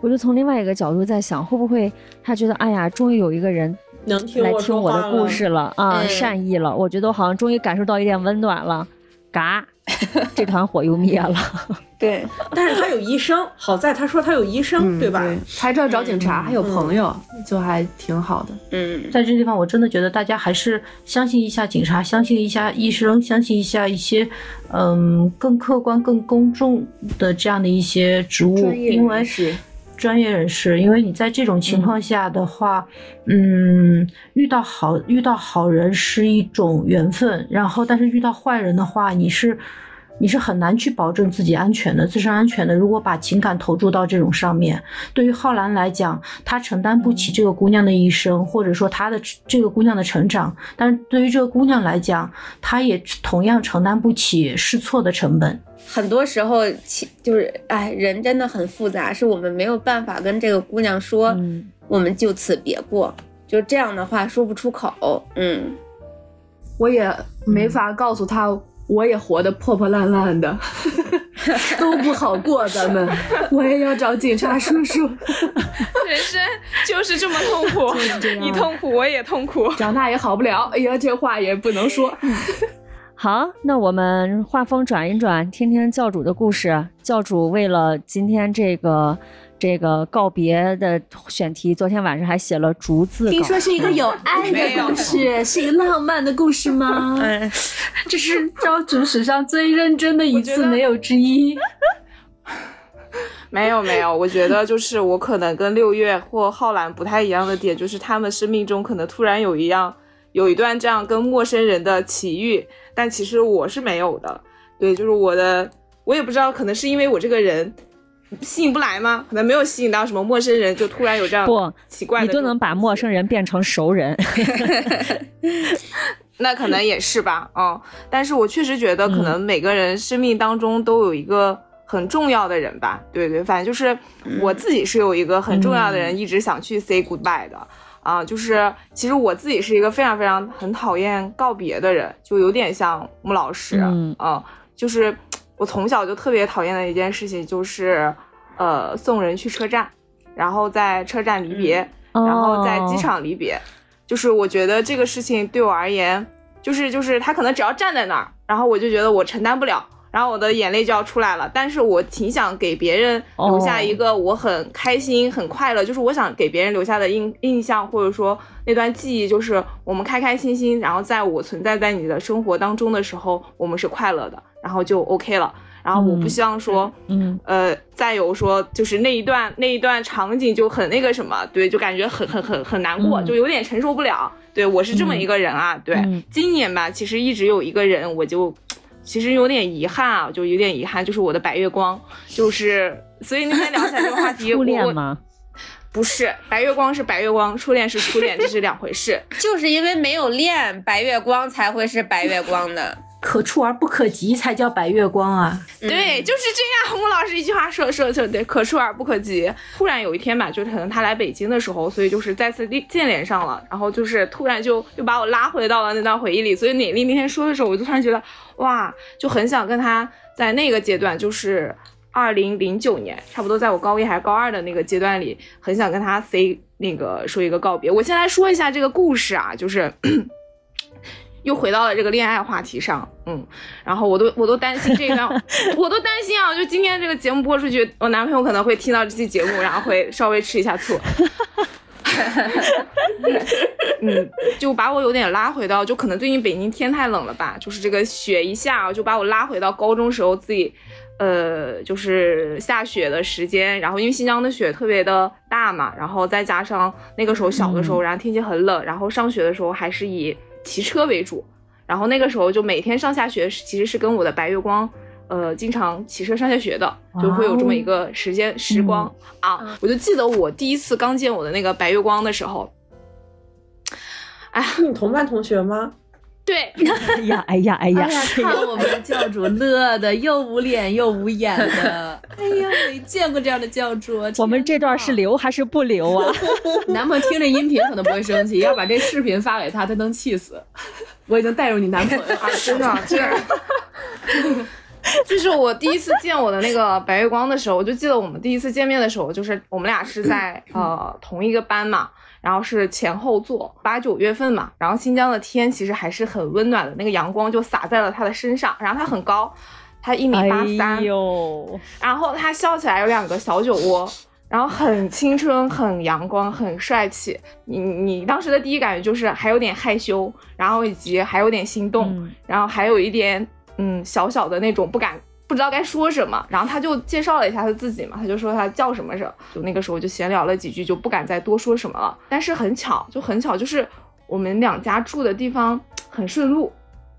我就从另外一个角度在想，会不会他觉得，哎呀，终于有一个人能听来听我的故事了啊，善意了，我觉得我好像终于感受到一点温暖了，嘎。这团火又灭了，对，但是他有医生，好在他说他有医生，对吧？还知道找警察，还有朋友，就还挺好的。嗯，在这地方，我真的觉得大家还是相信一下警察，相信一下医生，相信一下一些嗯更客观、更公众的这样的一些职务，因为是。专业人士，因为你在这种情况下的话，嗯，遇到好遇到好人是一种缘分，然后但是遇到坏人的话，你是你是很难去保证自己安全的，自身安全的。如果把情感投注到这种上面，对于浩然来讲，他承担不起这个姑娘的一生，或者说她的这个姑娘的成长，但是对于这个姑娘来讲，她也同样承担不起试错的成本。很多时候，其就是哎，人真的很复杂，是我们没有办法跟这个姑娘说，我们就此别过，就这样的话说不出口。嗯，我也没法告诉他，我也活得破破烂烂的，都不好过，咱们 我也要找警察叔叔。人生就是这么痛苦，你痛苦我也痛苦，长大也好不了。哎呀，这话也不能说。好，那我们画风转一转，听听教主的故事。教主为了今天这个这个告别的选题，昨天晚上还写了逐字。听说是一个有爱的故事，是一个浪漫的故事吗？这是招主史上最认真的一次，没有之一。没有没有，我觉得就是我可能跟六月或浩然不太一样的点，就是他们生命中可能突然有一样。有一段这样跟陌生人的奇遇，但其实我是没有的。对，就是我的，我也不知道，可能是因为我这个人吸引不来吗？可能没有吸引到什么陌生人，就突然有这样不奇怪的。你都能把陌生人变成熟人，那可能也是吧。嗯，但是我确实觉得，可能每个人生命当中都有一个很重要的人吧。对对，反正就是我自己是有一个很重要的人，一直想去 say goodbye 的。啊，就是其实我自己是一个非常非常很讨厌告别的人，就有点像穆老师，嗯，就是我从小就特别讨厌的一件事情，就是呃送人去车站，然后在车站离别，然后在机场离别，就是我觉得这个事情对我而言，就是就是他可能只要站在那儿，然后我就觉得我承担不了。然后我的眼泪就要出来了。但是我挺想给别人留下一个我很开心、很快乐，就是我想给别人留下的印印象，或者说那段记忆，就是我们开开心心，然后在我存在在你的生活当中的时候，我们是快乐的，然后就 OK 了。然后我不希望说，嗯，呃，再有说就是那一段那一段场景就很那个什么，对，就感觉很很很很难过，就有点承受不了。对我是这么一个人啊，对，今年吧，其实一直有一个人，我就其实有点遗憾啊，就有点遗憾，就是我的白月光，就是所以那天聊起来这个话题，初恋吗？不是，白月光是白月光，初恋是初恋，这是两回事。就是因为没有恋，白月光才会是白月光的。可触而不可及才叫白月光啊！对，就是这样。穆老师一句话说说就对，可触而不可及。突然有一天吧，就是可能他来北京的时候，所以就是再次见连上了，然后就是突然就又把我拉回到了那段回忆里。所以美丽那天说的时候，我就突然觉得哇，就很想跟他在那个阶段，就是二零零九年，差不多在我高一还是高二的那个阶段里，很想跟他 say 那个说一个告别。我先来说一下这个故事啊，就是。又回到了这个恋爱话题上，嗯，然后我都我都担心这段，我都担心啊，就今天这个节目播出去，我男朋友可能会听到这期节目，然后会稍微吃一下醋，嗯，就把我有点拉回到，就可能最近北京天太冷了吧，就是这个雪一下，就把我拉回到高中时候自己，呃，就是下雪的时间，然后因为新疆的雪特别的大嘛，然后再加上那个时候小的时候，然后天气很冷，然后上学的时候还是以。骑车为主，然后那个时候就每天上下学，其实是跟我的白月光，呃，经常骑车上下学的，就会有这么一个时间时光啊。我就记得我第一次刚见我的那个白月光的时候，哎，你同班同学吗？对，哎呀，哎呀，哎呀，看我们的教主乐的又捂脸又捂眼的，哎呀，没见过这样的教主。我们这段是留还是不留啊？男朋友听着音频可能不会生气，要把这视频发给他，他能气死。我已经带入你男朋友了，真的，这就是我第一次见我的那个白月光的时候，我就记得我们第一次见面的时候，就是我们俩是在呃同一个班嘛。然后是前后座，八九月份嘛，然后新疆的天其实还是很温暖的，那个阳光就洒在了他的身上。然后他很高，他一米八三，然后他笑起来有两个小酒窝，然后很青春，很阳光，很帅气。你你当时的第一感觉就是还有点害羞，然后以及还有点心动，然后还有一点嗯小小的那种不敢。不知道该说什么，然后他就介绍了一下他自己嘛，他就说他叫什么什么，就那个时候就闲聊了几句，就不敢再多说什么了。但是很巧，就很巧，就是我们两家住的地方很顺路，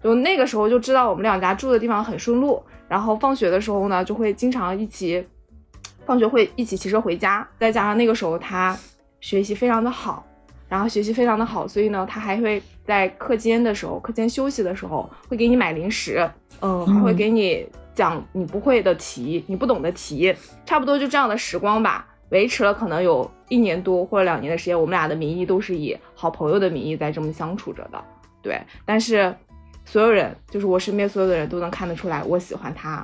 就那个时候就知道我们两家住的地方很顺路。然后放学的时候呢，就会经常一起，放学会一起骑车回家。再加上那个时候他学习非常的好，然后学习非常的好，所以呢，他还会在课间的时候，课间休息的时候会给你买零食，嗯，还会给你。讲你不会的题，你不懂的题，差不多就这样的时光吧，维持了可能有一年多或者两年的时间，我们俩的名义都是以好朋友的名义在这么相处着的，对。但是所有人，就是我身边所有的人都能看得出来我喜欢他，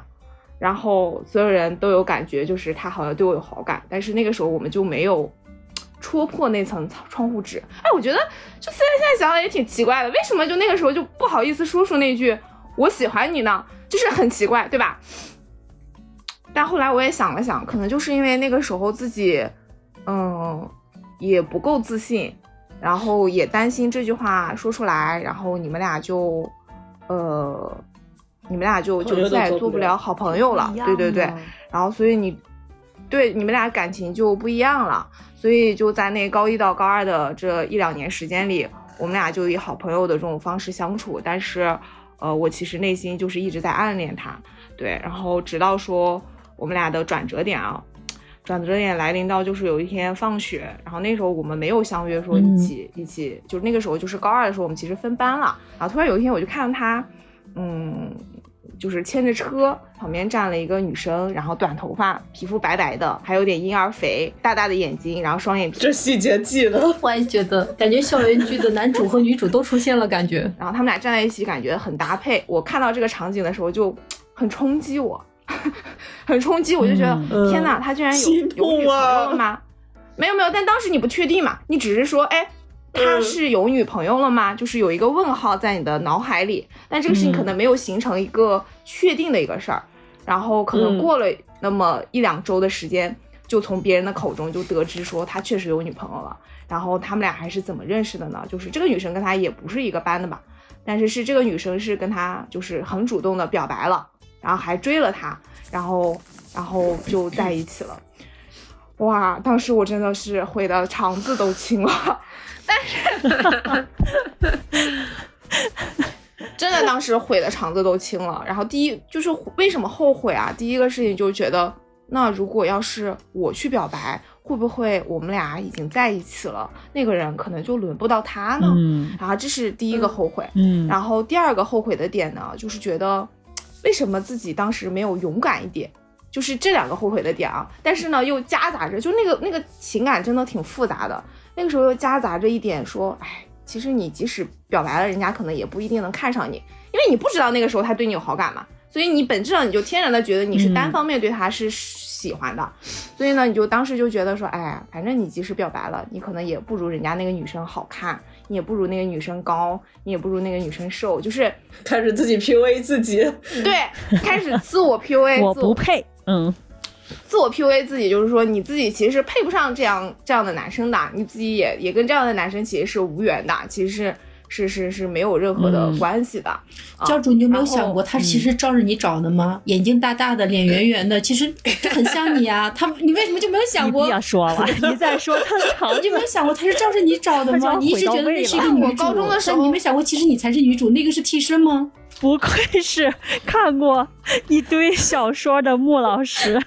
然后所有人都有感觉，就是他好像对我有好感，但是那个时候我们就没有戳破那层窗户纸。哎，我觉得就现在现在想想也挺奇怪的，为什么就那个时候就不好意思说出那句我喜欢你呢？就是很奇怪，对吧？但后来我也想了想，可能就是因为那个时候自己，嗯，也不够自信，然后也担心这句话说出来，然后你们俩就，呃，你们俩就就再也做不了好朋友了，对对对。然后所以你对你们俩感情就不一样了，所以就在那高一到高二的这一两年时间里，我们俩就以好朋友的这种方式相处，但是。呃，我其实内心就是一直在暗恋他，对，然后直到说我们俩的转折点啊，转折点来临到就是有一天放学，然后那时候我们没有相约说一起一起，就是那个时候就是高二的时候，我们其实分班了，然后突然有一天我就看到他，嗯。就是牵着车，旁边站了一个女生，然后短头发，皮肤白白的，还有点婴儿肥，大大的眼睛，然后双眼皮。这细节记得。我也觉得，感觉校园剧的男主和女主都出现了，感觉。然后他们俩站在一起，感觉很搭配。我看到这个场景的时候，就很冲击我，很冲击，我就觉得天哪，他居然有有女朋友了吗？没有没有，但当时你不确定嘛，你只是说，哎，他是有女朋友了吗？就是有一个问号在你的脑海里，但这个事情可能没有形成一个确定的一个事儿。然后可能过了那么一两周的时间，就从别人的口中就得知说他确实有女朋友了。然后他们俩还是怎么认识的呢？就是这个女生跟他也不是一个班的吧，但是是这个女生是跟他就是很主动的表白了，然后还追了他，然后然后就在一起了。哇，当时我真的是悔的肠子都青了。但是，真的当时悔的肠子都青了。然后第一就是为什么后悔啊？第一个事情就是觉得，那如果要是我去表白，会不会我们俩已经在一起了？那个人可能就轮不到他呢。嗯。然后这是第一个后悔。嗯。然后第二个后悔的点呢，就是觉得为什么自己当时没有勇敢一点？就是这两个后悔的点啊。但是呢，又夹杂着，就那个那个情感真的挺复杂的。那个时候又夹杂着一点说，哎，其实你即使表白了，人家可能也不一定能看上你，因为你不知道那个时候他对你有好感嘛，所以你本质上你就天然的觉得你是单方面对他是喜欢的，所以呢，你就当时就觉得说，哎，反正你即使表白了，你可能也不如人家那个女生好看，你也不如那个女生高，你也不如那个女生瘦，就是开始自己 PUA 自己，对，开始自我 PUA，我不配，嗯。自我 PUA 自己，就是说你自己其实是配不上这样这样的男生的，你自己也也跟这样的男生其实是无缘的，其实是是是是没有任何的关系的。教主，你有没有想过他其实照着你找的吗？眼睛大大的，脸圆圆的，其实很像你啊。他你为什么就没有想过？不要说了，你再说他 长，你没有想过他是照着你找的吗？你一直觉得那是一个女主，高中的时候你没想过其实你才是女主，那个是替身吗？不愧是看过一堆小说的穆老师。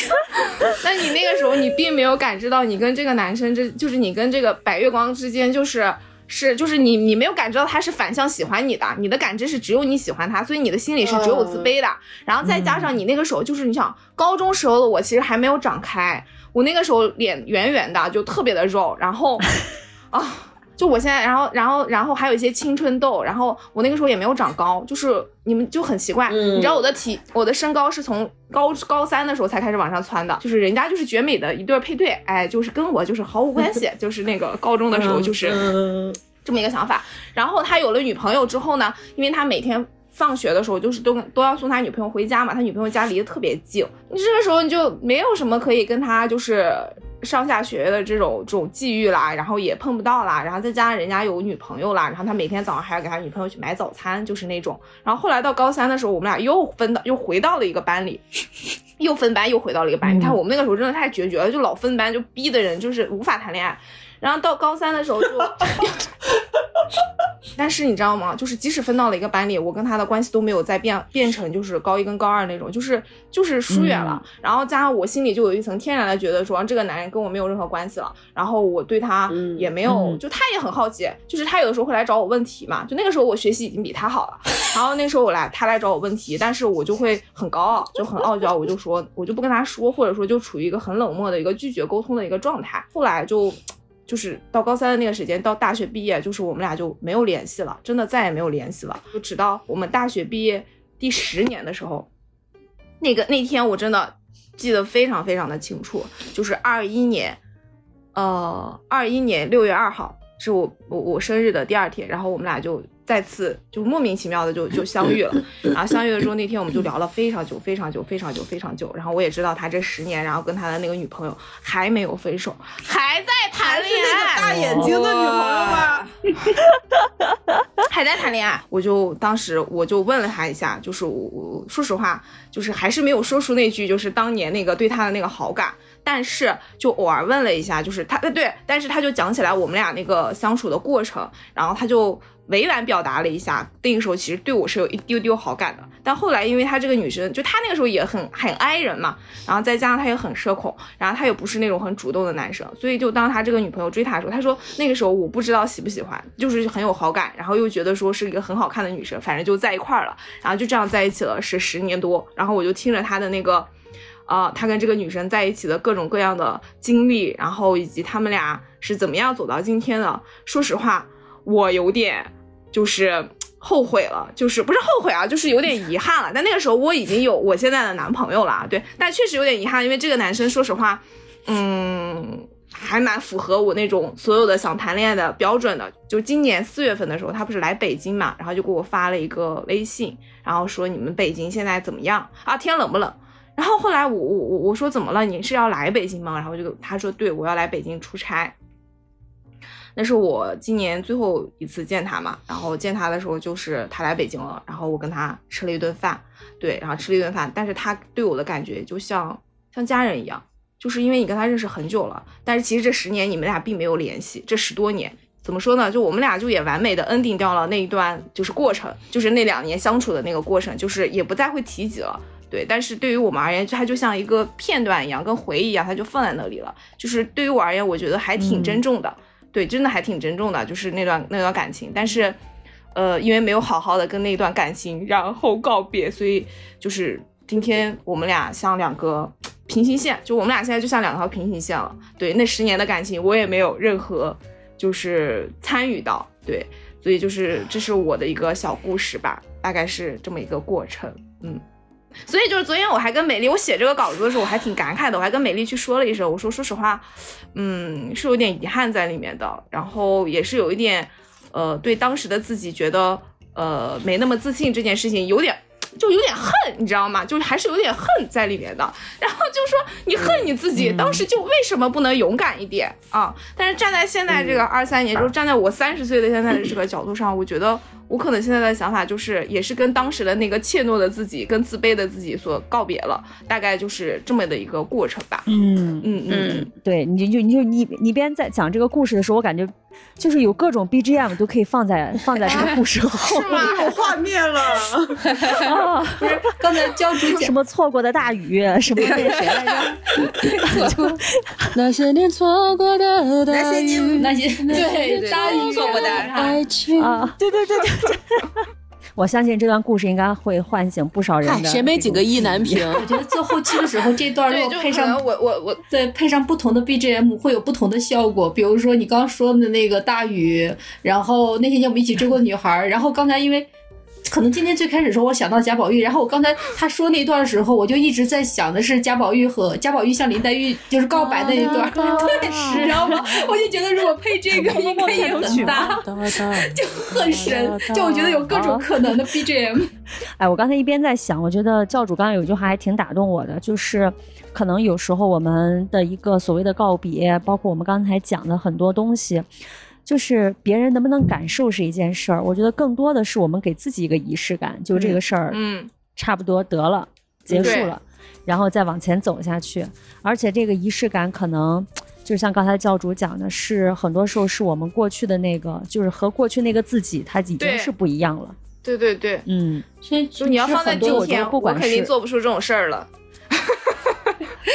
那你那个时候，你并没有感知到你跟这个男生，这就是你跟这个白月光之间，就是是就是你你没有感知到他是反向喜欢你的，你的感知是只有你喜欢他，所以你的心里是只有自卑的。然后再加上你那个时候，就是你想高中时候的我，其实还没有长开，我那个时候脸圆圆的，就特别的肉，然后 啊。就我现在，然后，然后，然后还有一些青春痘，然后我那个时候也没有长高，就是你们就很奇怪，你知道我的体，我的身高是从高高三的时候才开始往上窜的，就是人家就是绝美的一对配对，哎，就是跟我就是毫无关系，就是那个高中的时候就是这么一个想法。然后他有了女朋友之后呢，因为他每天放学的时候就是都都要送他女朋友回家嘛，他女朋友家离得特别近，你这个时候你就没有什么可以跟他就是。上下学的这种这种际遇啦，然后也碰不到啦，然后再加上人家有女朋友啦，然后他每天早上还要给他女朋友去买早餐，就是那种。然后后来到高三的时候，我们俩又分到又回到了一个班里，又分班又回到了一个班。你看我们那个时候真的太决绝了，就老分班，就逼的人就是无法谈恋爱。然后到高三的时候就。但是你知道吗？就是即使分到了一个班里，我跟他的关系都没有再变变成就是高一跟高二那种，就是就是疏远了。然后加上我心里就有一层天然的觉得说这个男人跟我没有任何关系了。然后我对他也没有，就他也很好奇，就是他有的时候会来找我问题嘛。就那个时候我学习已经比他好了，然后那时候我来他来找我问题，但是我就会很高傲，就很傲娇，我就说我就不跟他说，或者说就处于一个很冷漠的一个拒绝沟通的一个状态。后来就。就是到高三的那个时间，到大学毕业，就是我们俩就没有联系了，真的再也没有联系了。就直到我们大学毕业第十年的时候，那个那天我真的记得非常非常的清楚，就是二一年，呃，二一年六月二号是我我我生日的第二天，然后我们俩就。再次就莫名其妙的就就相遇了，然后相遇了之后，那天我们就聊了非常久，非常久，非常久，非常久。然后我也知道他这十年，然后跟他的那个女朋友还没有分手，还在谈恋爱。大眼睛的女朋友吗？还在谈恋爱。我就当时我就问了他一下，就是我说实话，就是还是没有说出那句就是当年那个对他的那个好感，但是就偶尔问了一下，就是他，对，但是他就讲起来我们俩那个相处的过程，然后他就。委婉表达了一下，那个时候其实对我是有一丢丢好感的，但后来因为他这个女生，就他那个时候也很很爱人嘛，然后再加上他也很社恐，然后他也不是那种很主动的男生，所以就当他这个女朋友追他的时候，他说那个时候我不知道喜不喜欢，就是很有好感，然后又觉得说是一个很好看的女生，反正就在一块儿了，然后就这样在一起了是十年多，然后我就听着他的那个，呃，他跟这个女生在一起的各种各样的经历，然后以及他们俩是怎么样走到今天的，说实话，我有点。就是后悔了，就是不是后悔啊，就是有点遗憾了。但那个时候我已经有我现在的男朋友了，对，但确实有点遗憾，因为这个男生说实话，嗯，还蛮符合我那种所有的想谈恋爱的标准的。就今年四月份的时候，他不是来北京嘛，然后就给我发了一个微信，然后说你们北京现在怎么样啊？天冷不冷？然后后来我我我我说怎么了？你是要来北京吗？然后就他说对，我要来北京出差。那是我今年最后一次见他嘛，然后见他的时候就是他来北京了，然后我跟他吃了一顿饭，对，然后吃了一顿饭，但是他对我的感觉就像像家人一样，就是因为你跟他认识很久了，但是其实这十年你们俩并没有联系，这十多年怎么说呢？就我们俩就也完美的 ending 掉了那一段就是过程，就是那两年相处的那个过程，就是也不再会提及了，对，但是对于我们而言，它就像一个片段一样，跟回忆一样，它就放在那里了，就是对于我而言，我觉得还挺珍重的。对，真的还挺珍重的，就是那段那段感情，但是，呃，因为没有好好的跟那段感情然后告别，所以就是今天我们俩像两个平行线，就我们俩现在就像两条平行线了。对，那十年的感情我也没有任何就是参与到，对，所以就是这是我的一个小故事吧，大概是这么一个过程，嗯。所以就是昨天我还跟美丽，我写这个稿子的时候我还挺感慨的，我还跟美丽去说了一声，我说说实话，嗯，是有点遗憾在里面的，然后也是有一点，呃，对当时的自己觉得，呃，没那么自信这件事情有点。就有点恨，你知道吗？就是还是有点恨在里面的。然后就说你恨你自己，当时就为什么不能勇敢一点啊？但是站在现在这个二三年，就是站在我三十岁的现在的这个角度上，我觉得我可能现在的想法就是，也是跟当时的那个怯懦的自己、跟自卑的自己所告别了，大概就是这么的一个过程吧。嗯嗯嗯，对，你就你就你你边在讲这个故事的时候，我感觉。就是有各种 BGM 都可以放在放在这个故事后，是吗？有画面了啊！不是，刚才教主讲什么错过的大雨，什么那谁来着？那些年错过的那些年那些对大雨错过的爱情啊！对对对对。我相信这段故事应该会唤醒不少人的。谁没几个意难平？我觉得做后期的时候，这段如果配上我我我，对配上不同的 BGM 会有不同的效果。比如说你刚说的那个大雨，然后那些年我们一起追过的女孩，然后刚才因为。可能今天最开始时候我想到贾宝玉，然后我刚才他说那段的时候，我就一直在想的是贾宝玉和贾宝玉向林黛玉就是告白那一段，对，你知道吗？我就觉得如果配这个应该也很搭，就很神，就我觉得有各种可能的 BGM。哎，我刚才一边在想，我觉得教主刚刚有句话还挺打动我的，就是可能有时候我们的一个所谓的告别，包括我们刚才讲的很多东西。就是别人能不能感受是一件事儿，我觉得更多的是我们给自己一个仪式感，就这个事儿，嗯，差不多得了，结束了，然后再往前走下去。而且这个仪式感可能，就像刚才教主讲的，是很多时候是我们过去的那个，就是和过去那个自己，他已经是不一样了。对对对，嗯，所以就你要放在今天，我肯定做不出这种事儿了。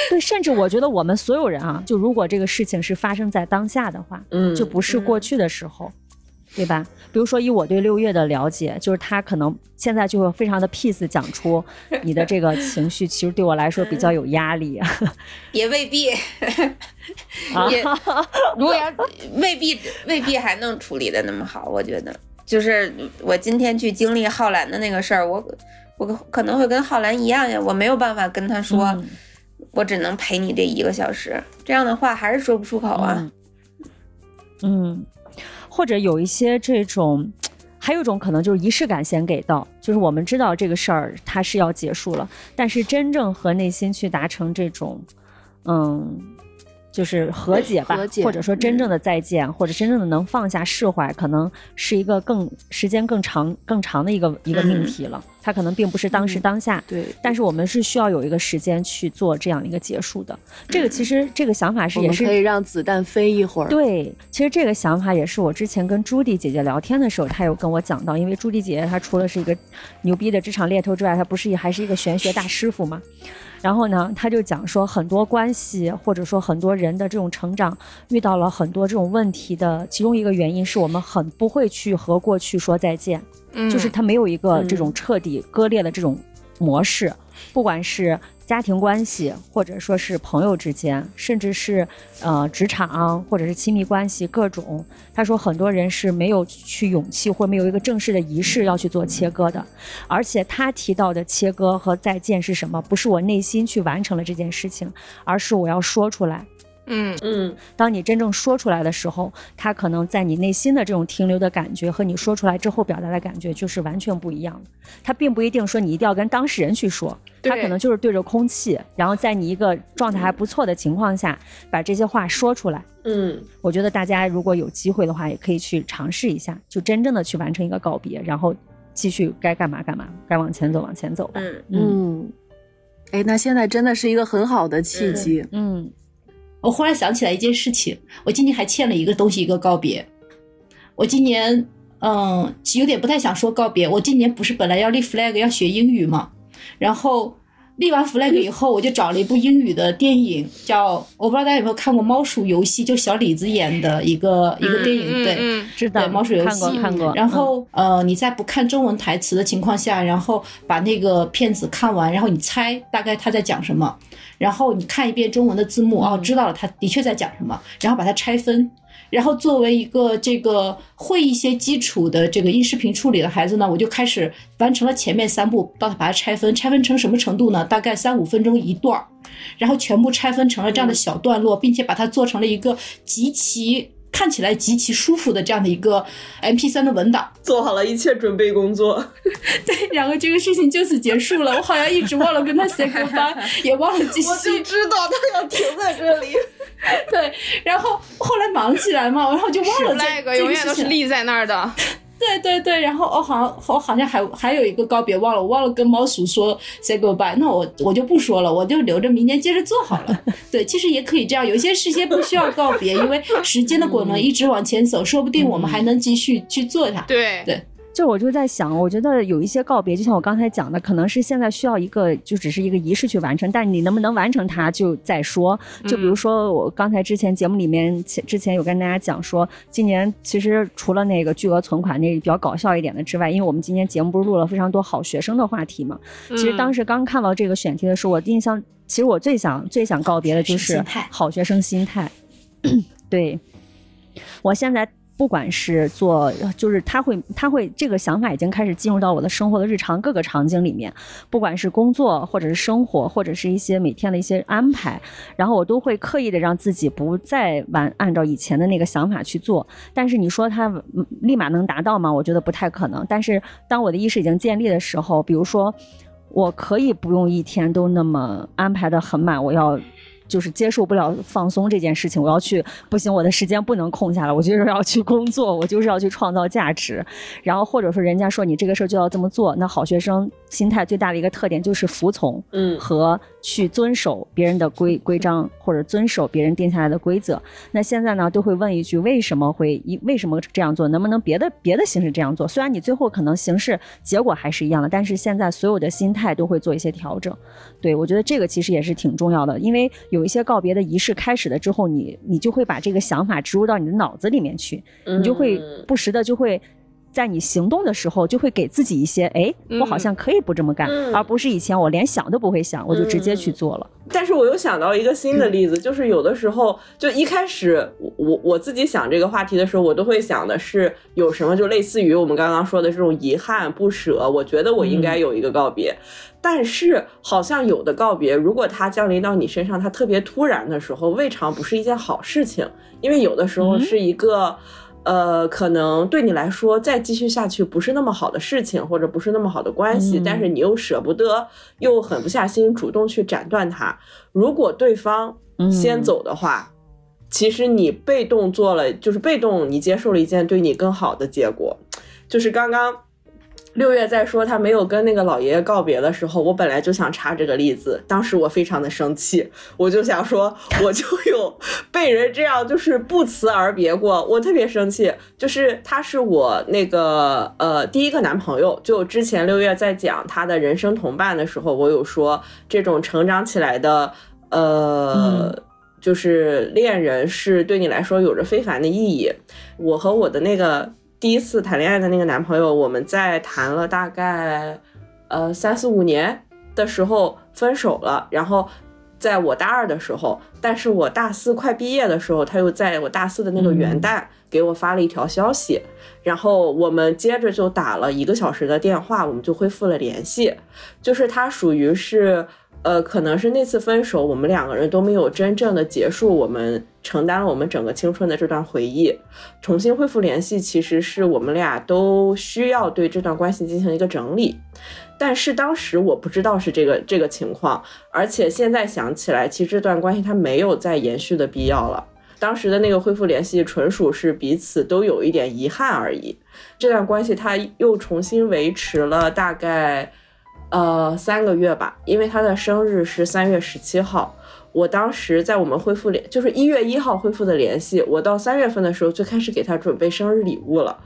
对，甚至我觉得我们所有人啊，就如果这个事情是发生在当下的话，嗯，就不是过去的时候，对吧？比如说以我对六月的了解，就是他可能现在就会非常的 peace 讲出你的这个情绪，其实对我来说比较有压力，也未必，也 如果要未必未必还能处理的那么好，我觉得就是我今天去经历浩然的那个事儿，我我可能会跟浩然一样呀，我没有办法跟他说。我只能陪你这一个小时，这样的话还是说不出口啊。嗯，或者有一些这种，还有一种可能就是仪式感先给到，就是我们知道这个事儿它是要结束了，但是真正和内心去达成这种，嗯。就是和解吧，或者说真正的再见，或者真正的能放下释怀，可能是一个更时间更长、更长的一个一个命题了。它可能并不是当时当下，对。但是我们是需要有一个时间去做这样一个结束的。这个其实这个想法是也是可以让子弹飞一会儿。对，其实这个想法也是我之前跟朱迪姐姐聊天的时候，她有跟我讲到，因为朱迪姐姐她除了是一个牛逼的职场猎头之外，她不是也还是一个玄学大师傅嘛。然后呢，他就讲说，很多关系或者说很多人的这种成长，遇到了很多这种问题的其中一个原因，是我们很不会去和过去说再见，就是他没有一个这种彻底割裂的这种模式，不管是。家庭关系，或者说是朋友之间，甚至是呃职场或者是亲密关系，各种。他说很多人是没有去勇气，或没有一个正式的仪式要去做切割的。而且他提到的切割和再见是什么？不是我内心去完成了这件事情，而是我要说出来。嗯嗯，当你真正说出来的时候，他可能在你内心的这种停留的感觉和你说出来之后表达的感觉就是完全不一样的。他并不一定说你一定要跟当事人去说，他可能就是对着空气，然后在你一个状态还不错的情况下把这些话说出来。嗯，我觉得大家如果有机会的话，也可以去尝试一下，就真正的去完成一个告别，然后继续该干嘛干嘛，该往前走往前走。嗯嗯，哎，那现在真的是一个很好的契机。嗯，我忽然想起来一件事情，我今年还欠了一个东西，一个告别。我今年嗯有点不太想说告别。我今年不是本来要立 flag 要学英语嘛，然后立完 flag 以后，我就找了一部英语的电影，叫我不知道大家有没有看过《猫鼠游戏》，就小李子演的一个一个电影，对。嗯知道猫鼠游看过戏看过。然后呃，你在不看中文台词的情况下，然后把那个片子看完，然后你猜大概他在讲什么，然后你看一遍中文的字幕，哦，知道了，他的确在讲什么，然后把它拆分。然后作为一个这个会一些基础的这个音视频处理的孩子呢，我就开始完成了前面三步，到把它拆分，拆分成什么程度呢？大概三五分钟一段儿，然后全部拆分成了这样的小段落，并且把它做成了一个极其看起来极其舒服的这样的一个 M P 3的文档。做好了一切准备工作。对，然后这个事情就此结束了。我好像一直忘了跟他 say goodbye，也忘了继续我就。知道他要停在这里。对，然后后来忙起来嘛，然后就忘了这 flag 永个事情。远都是立在那儿的。对对对，然后我好像我好像还还有一个告别忘了，我忘了跟猫鼠说 say goodbye，那我我就不说了，我就留着明年接着做好了。对，其实也可以这样，有些事情不需要告别，因为时间的滚轮一直往前走，说不定我们还能继续去做它。对。对就我就在想，我觉得有一些告别，就像我刚才讲的，可能是现在需要一个，就只是一个仪式去完成，但你能不能完成它就再说。就比如说我刚才之前节目里面前之前有跟大家讲说，今年其实除了那个巨额存款那个比较搞笑一点的之外，因为我们今年节目不是录了非常多好学生的话题嘛，其实当时刚看到这个选题的时候，我印象其实我最想最想告别的就是好学生心态。对，我现在不管是做，就是他会，他会这个想法已经开始进入到我的生活的日常各个场景里面，不管是工作，或者是生活，或者是一些每天的一些安排，然后我都会刻意的让自己不再完按照以前的那个想法去做。但是你说他立马能达到吗？我觉得不太可能。但是当我的意识已经建立的时候，比如说。我可以不用一天都那么安排的很满，我要就是接受不了放松这件事情，我要去不行，我的时间不能空下来，我就是要去工作，我就是要去创造价值。然后或者说人家说你这个事儿就要这么做，那好学生心态最大的一个特点就是服从，嗯和去遵守别人的规规章或者遵守别人定下来的规则。那现在呢，都会问一句：为什么会一为什么这样做？能不能别的别的形式这样做？虽然你最后可能形式结果还是一样的，但是现在所有的心态都会做一些调整。对我觉得这个其实也是挺重要的，因为有一些告别的仪式开始了之后，你你就会把这个想法植入到你的脑子里面去，你就会嗯不时的就会。在你行动的时候，就会给自己一些，哎，我好像可以不这么干，嗯而不是以前我连想都不会想，我就直接去做了。但是我又想到一个新的例子，就是有的时候，就一开始我我我自己想这个话题的时候，我都会想的是有什么就类似于我们刚刚说的这种遗憾、不舍，我觉得我应该有一个告别。但是好像有的告别，如果它降临到你身上，它特别突然的时候，未尝不是一件好事情，因为有的时候是一个。呃，可能对你来说再继续下去不是那么好的事情，或者不是那么好的关系，嗯但是你又舍不得，又狠不下心主动去斩断它。如果对方先走的话，其实你被动做了，就是被动你接受了一件对你更好的结果。就是刚刚六月在说他没有跟那个老爷爷告别的时候，我本来就想插这个例子，当时我非常的生气，我就想说，我就有被人这样就是不辞而别过，我特别生气。就是他是我那个呃第一个男朋友，就之前六月在讲他的人生同伴的时候，我有说这种成长起来的呃。就是恋人是对你来说有着非凡的意义。我和我的那个第一次谈恋爱的那个男朋友，我们在谈了大概呃三四五年的时候分手了，然后在我大二的时候，但是我大四快毕业的时候，他又在我大四的那个元旦给我发了一条消息，然后我们接着就打了一个小时的电话，我们就恢复了联系。就是他属于是。呃，可能是那次分手，我们两个人都没有真正的结束，我们承担了我们整个青春的这段回忆，重新恢复联系，其实是我们俩都需要对这段关系进行一个整理。但是当时我不知道是这个这个情况，而且现在想起来，其实这段关系它没有再延续的必要了。当时的那个恢复联系，纯属是彼此都有一点遗憾而已。这段关系它又重新维持了大概呃三个月吧，因为他的生日是三月十七号。我当时在我们恢复联，就是一月一号恢复的联系，我到三月份的时候就开始给他准备生日礼物了。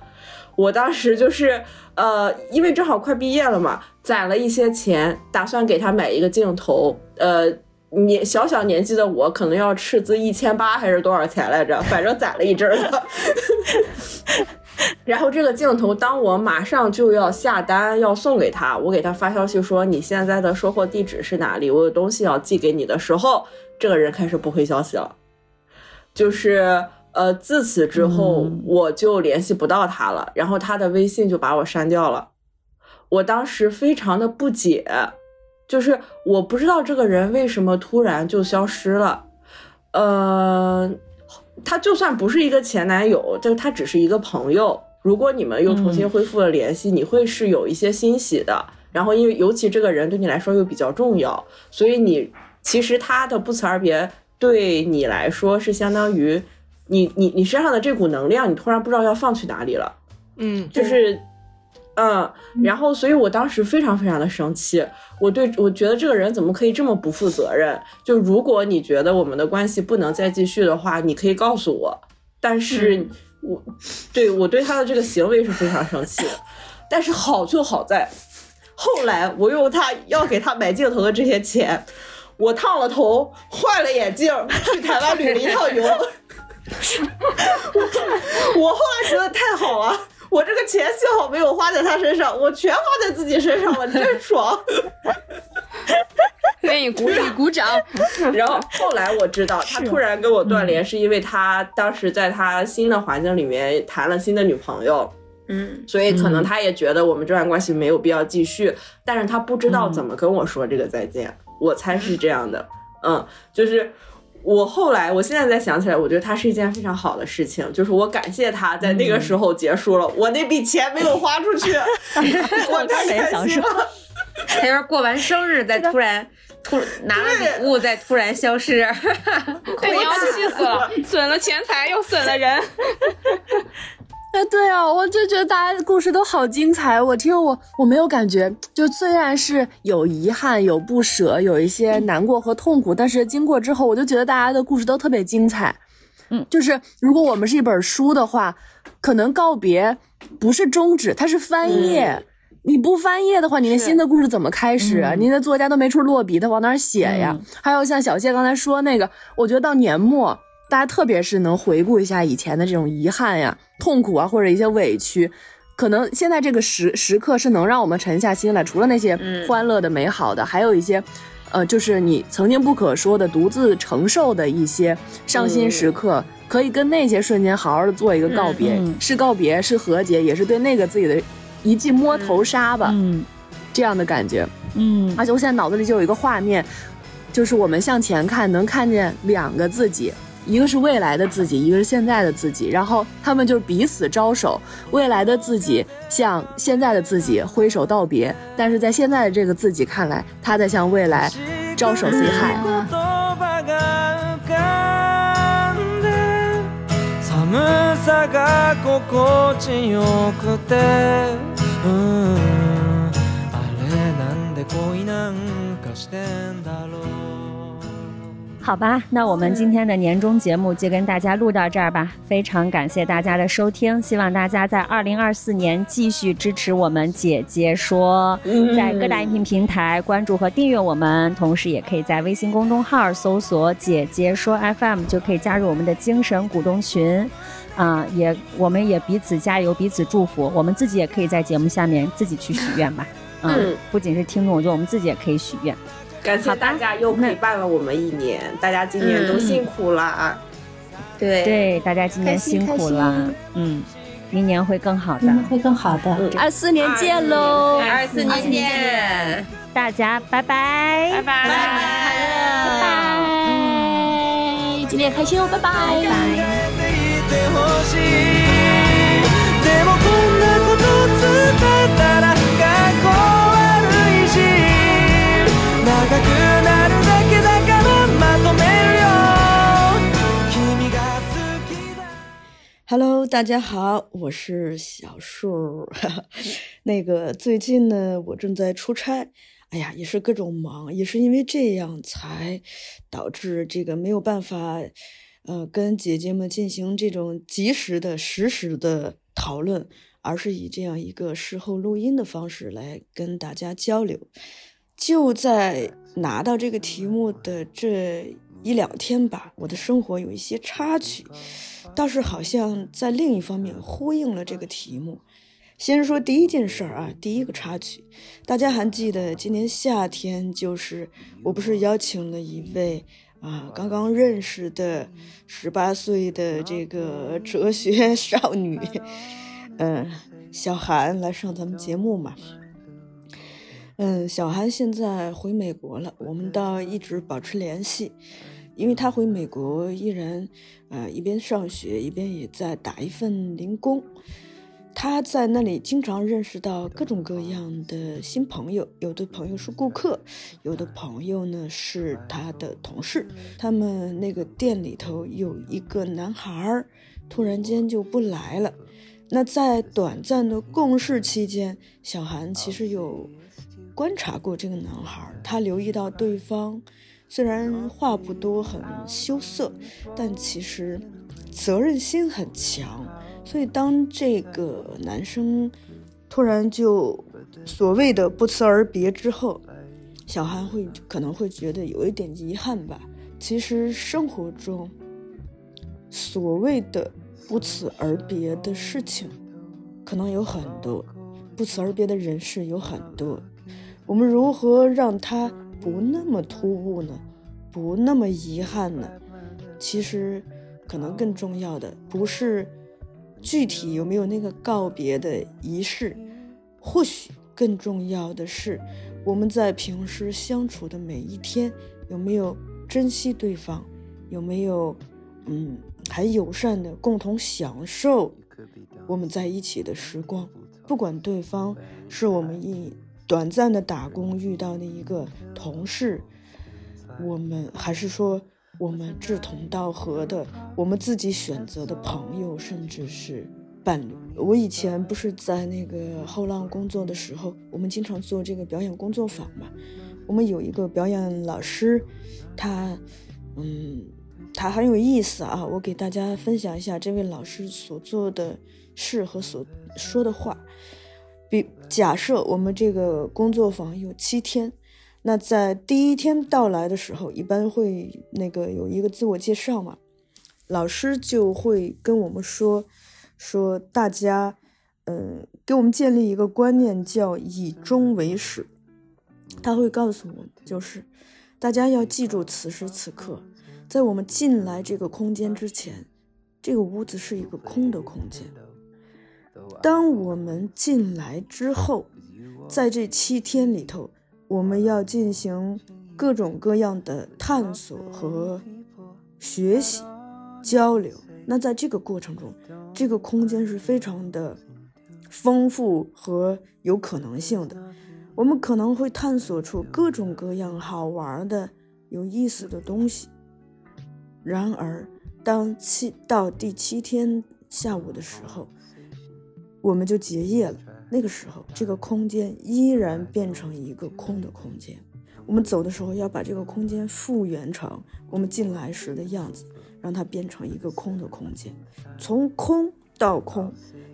我当时就是呃，因为正好快毕业了嘛，攒了一些钱，打算给他买一个镜头。呃，年小小年纪的我，可能要斥资一千八还是多少钱来着？反正攒了一阵了。然后这个镜头，当我马上就要下单要送给他，我给他发消息说你现在的收货地址是哪里？我有东西要寄给你的时候，这个人开始不回消息了，就是。呃，自此之后我就联系不到他了，然后他的微信就把我删掉了。我当时非常的不解，就是我不知道这个人为什么突然就消失了。呃，他就算不是一个前男友，就他只是一个朋友。如果你们又重新恢复了联系，你会是有一些欣喜的。然后因为尤其这个人对你来说又比较重要，所以你其实他的不辞而别对你来说是相当于。你你你身上的这股能量，你突然不知道要放去哪里了，嗯，就是，嗯，然后，所以我当时非常非常的生气，我对我觉得这个人怎么可以这么不负责任？就如果你觉得我们的关系不能再继续的话，你可以告诉我，但是我对我对他的这个行为是非常生气的，但是好就好在，后来我用他要给他买镜头的这些钱，我烫了头，换了眼镜，去台湾旅了一趟游。我后来觉得太好了，我这个钱幸好没有花在他身上，我全花在自己身上了，真爽。给你鼓掌鼓掌。然后后来我知道，他突然跟我断联，是因为他当时在他新的环境里面谈了新的女朋友，嗯，所以可能他也觉得我们这段关系没有必要继续，但是他不知道怎么跟我说这个再见，我猜是这样的，嗯，就是。我后来，我现在再想起来，我觉得它是一件非常好的事情，就是我感谢他在那个时候结束了，我那笔钱没有花出去，我太开心了。他要是过完生日再突然突拿了礼物再突然消失，快要气死了，损了钱财又损了人。哎，对啊，我就觉得大家的故事都好精彩。我听我我没有感觉，就虽然是有遗憾、有不舍、有一些难过和痛苦，但是经过之后，我就觉得大家的故事都特别精彩。嗯，就是如果我们是一本书的话，可能告别不是终止，它是翻页。你不翻页的话，你的新的故事怎么开始啊？你的作家都没处落笔，他往哪写呀？还有像小谢刚才说那个，我觉得到年末。大家特别是能回顾一下以前的这种遗憾呀、痛苦啊，或者一些委屈，可能现在这个时时刻是能让我们沉下心来。除了那些欢乐的、美好的，还有一些，呃，就是你曾经不可说的、独自承受的一些伤心时刻，可以跟那些瞬间好好的做一个告别，是告别，是和解，也是对那个自己的一记摸头杀吧，嗯，这样的感觉，嗯。而且我现在脑子里就有一个画面，就是我们向前看，能看见两个自己。一个是未来的自己，一个是现在的自己，然后他们就彼此招手。未来的自己向现在的自己挥手道别，但是在现在的这个自己看来，他在向未来招手 say hi。好吧，那我们今天的年终节目就跟大家录到这儿吧。非常感谢大家的收听，希望大家在二零二四年继续支持我们姐姐说，在各大音频平台关注和订阅我们，同时也可以在微信公众号搜索“姐姐说 FM”，就可以加入我们的精神股东群。啊，也我们也彼此加油，彼此祝福。我们自己也可以在节目下面自己去许愿吧。嗯，不仅是听众，我觉得我们自己也可以许愿。感谢大家又陪伴了我们一年，大家今年都辛苦了。对。对，大家今年辛苦了。嗯，明年会更好的，明年会更好的。二四年见喽！二四年见，大家拜拜，拜拜，拜拜，拜拜，今天开心哦，拜拜，拜拜。Hello，大家好，我是小树。那个最近呢，我正在出差，哎呀，也是各种忙，也是因为这样才导致这个没有办法，呃，跟姐姐们进行这种及时的、实时的讨论，而是以这样一个事后录音的方式来跟大家交流。就在拿到这个题目的这一两天吧，我的生活有一些插曲。倒是好像在另一方面呼应了这个题目。先说第一件事儿啊，第一个插曲，大家还记得今年夏天，就是我不是邀请了一位啊刚刚认识的十八岁的这个哲学少女，嗯，小韩来上咱们节目嘛？嗯，小韩现在回美国了，我们倒一直保持联系。因为他回美国，依然，呃，一边上学，一边也在打一份零工。他在那里经常认识到各种各样的新朋友，有的朋友是顾客，有的朋友呢是他的同事。他们那个店里头有一个男孩，突然间就不来了。那在短暂的共事期间，小韩其实有观察过这个男孩，他留意到对方。虽然话不多，很羞涩，但其实责任心很强。所以当这个男生突然就所谓的不辞而别之后，小韩会可能会觉得有一点遗憾吧。其实生活中所谓的不辞而别的事情可能有很多，不辞而别的人事有很多。我们如何让他？不那么突兀呢，不那么遗憾呢。其实，可能更重要的不是具体有没有那个告别的仪式，或许更重要的是我们在平时相处的每一天有没有珍惜对方，有没有嗯还友善的共同享受我们在一起的时光。不管对方是我们一。短暂的打工遇到的一个同事，我们还是说我们志同道合的，我们自己选择的朋友，甚至是伴侣。我以前不是在那个后浪工作的时候，我们经常做这个表演工作坊嘛。我们有一个表演老师，他，嗯，他很有意思啊。我给大家分享一下这位老师所做的事和所说的话。比假设我们这个工作坊有七天，那在第一天到来的时候，一般会那个有一个自我介绍嘛，老师就会跟我们说，说大家，嗯，给我们建立一个观念叫以终为始，他会告诉我们，就是大家要记住此时此刻，在我们进来这个空间之前，这个屋子是一个空的空间。当我们进来之后，在这七天里头，我们要进行各种各样的探索和学习、交流。那在这个过程中，这个空间是非常的丰富和有可能性的。我们可能会探索出各种各样好玩的、有意思的东西。然而，当七到第七天下午的时候，我们就结业了。那个时候，这个空间依然变成一个空的空间。我们走的时候，要把这个空间复原成我们进来时的样子，让它变成一个空的空间，从空到空，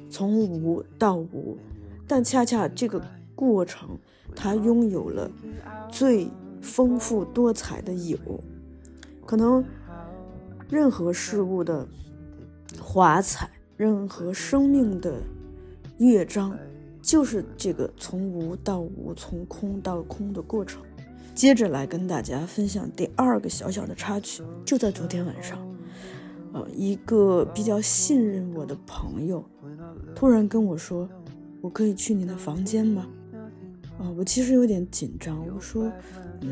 从无到无。但恰恰这个过程，它拥有了最丰富多彩的有。可能任何事物的华彩，任何生命的。乐章就是这个从无到无，从空到空的过程。接着来跟大家分享第二个小小的插曲。就在昨天晚上，呃，一个比较信任我的朋友，突然跟我说：“我可以去你的房间吗？”啊，我其实有点紧张。我说：“嗯，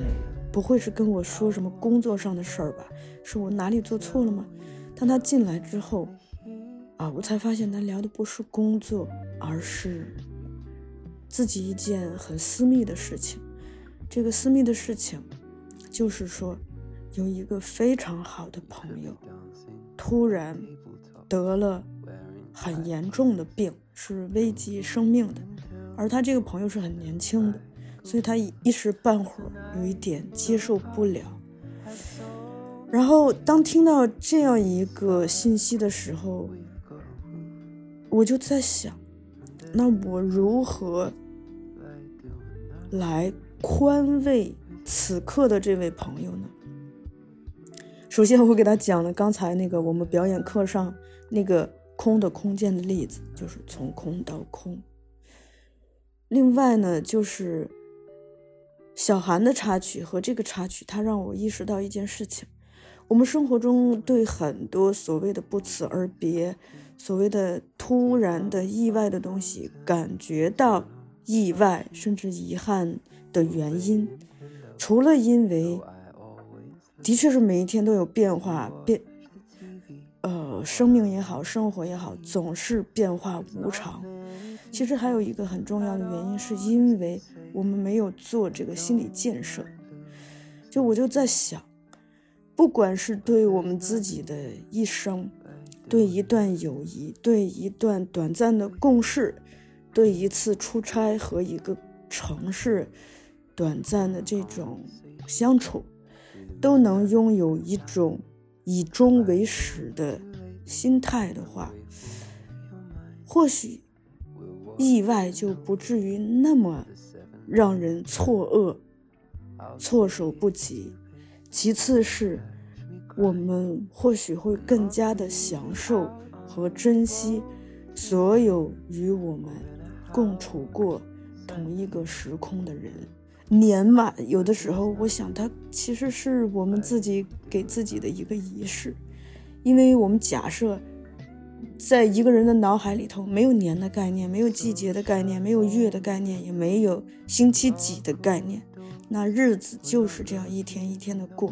不会是跟我说什么工作上的事儿吧？是我哪里做错了吗？”当他进来之后，啊，我才发现他聊的不是工作，而是自己一件很私密的事情。这个私密的事情，就是说，有一个非常好的朋友。突然得了很严重的病，是危及生命的，而他这个朋友是很年轻的，所以他一时半会儿有一点接受不了。然后当听到这样一个信息的时候，我就在想，那我如何来宽慰此刻的这位朋友呢？首先，我给他讲了刚才那个我们表演课上那个空的空间的例子，就是从空到空。另外呢，就是小韩的插曲和这个插曲，它让我意识到一件事情：我们生活中对很多所谓的不辞而别、所谓的突然的意外的东西，感觉到意外甚至遗憾的原因，除了因为。的确是每一天都有变化，变，呃，生命也好，生活也好，总是变化无常。其实还有一个很重要的原因，是因为我们没有做这个心理建设。就我就在想，不管是对我们自己的一生，对一段友谊，对一段短暂的共事，对一次出差和一个城市短暂的这种相处。都能拥有一种以终为始的心态的话，或许意外就不至于那么让人错愕、措手不及。其次是，我们或许会更加的享受和珍惜所有与我们共处过同一个时空的人。年嘛，有的时候我想，它其实是我们自己给自己的一个仪式，因为我们假设，在一个人的脑海里头，没有年的概念，没有季节的概念，没有月的概念，也没有星期几的概念，那日子就是这样一天一天的过。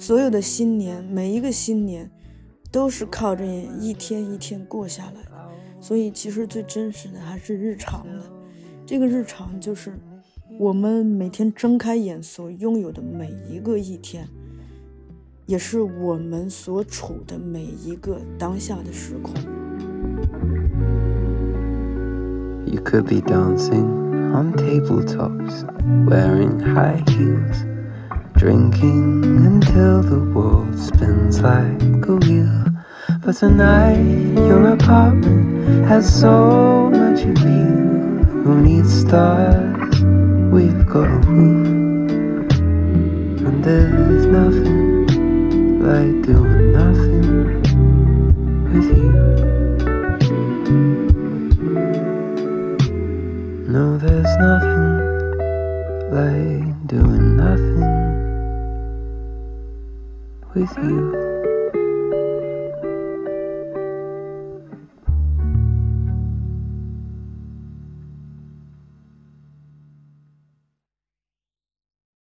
所有的新年，每一个新年，都是靠着一天一天过下来，所以其实最真实的还是日常的，这个日常就是。我们每天睁开眼所拥有的每一个一天，也是我们所处的每一个当下的时空。You could be dancing on tabletops, wearing high heels, drinking until the world spins like a wheel. But tonight, your apartment has so much appeal. Who needs stars? We've got a roof, and there's nothing like doing nothing with you. No, there's nothing like doing nothing with you. É.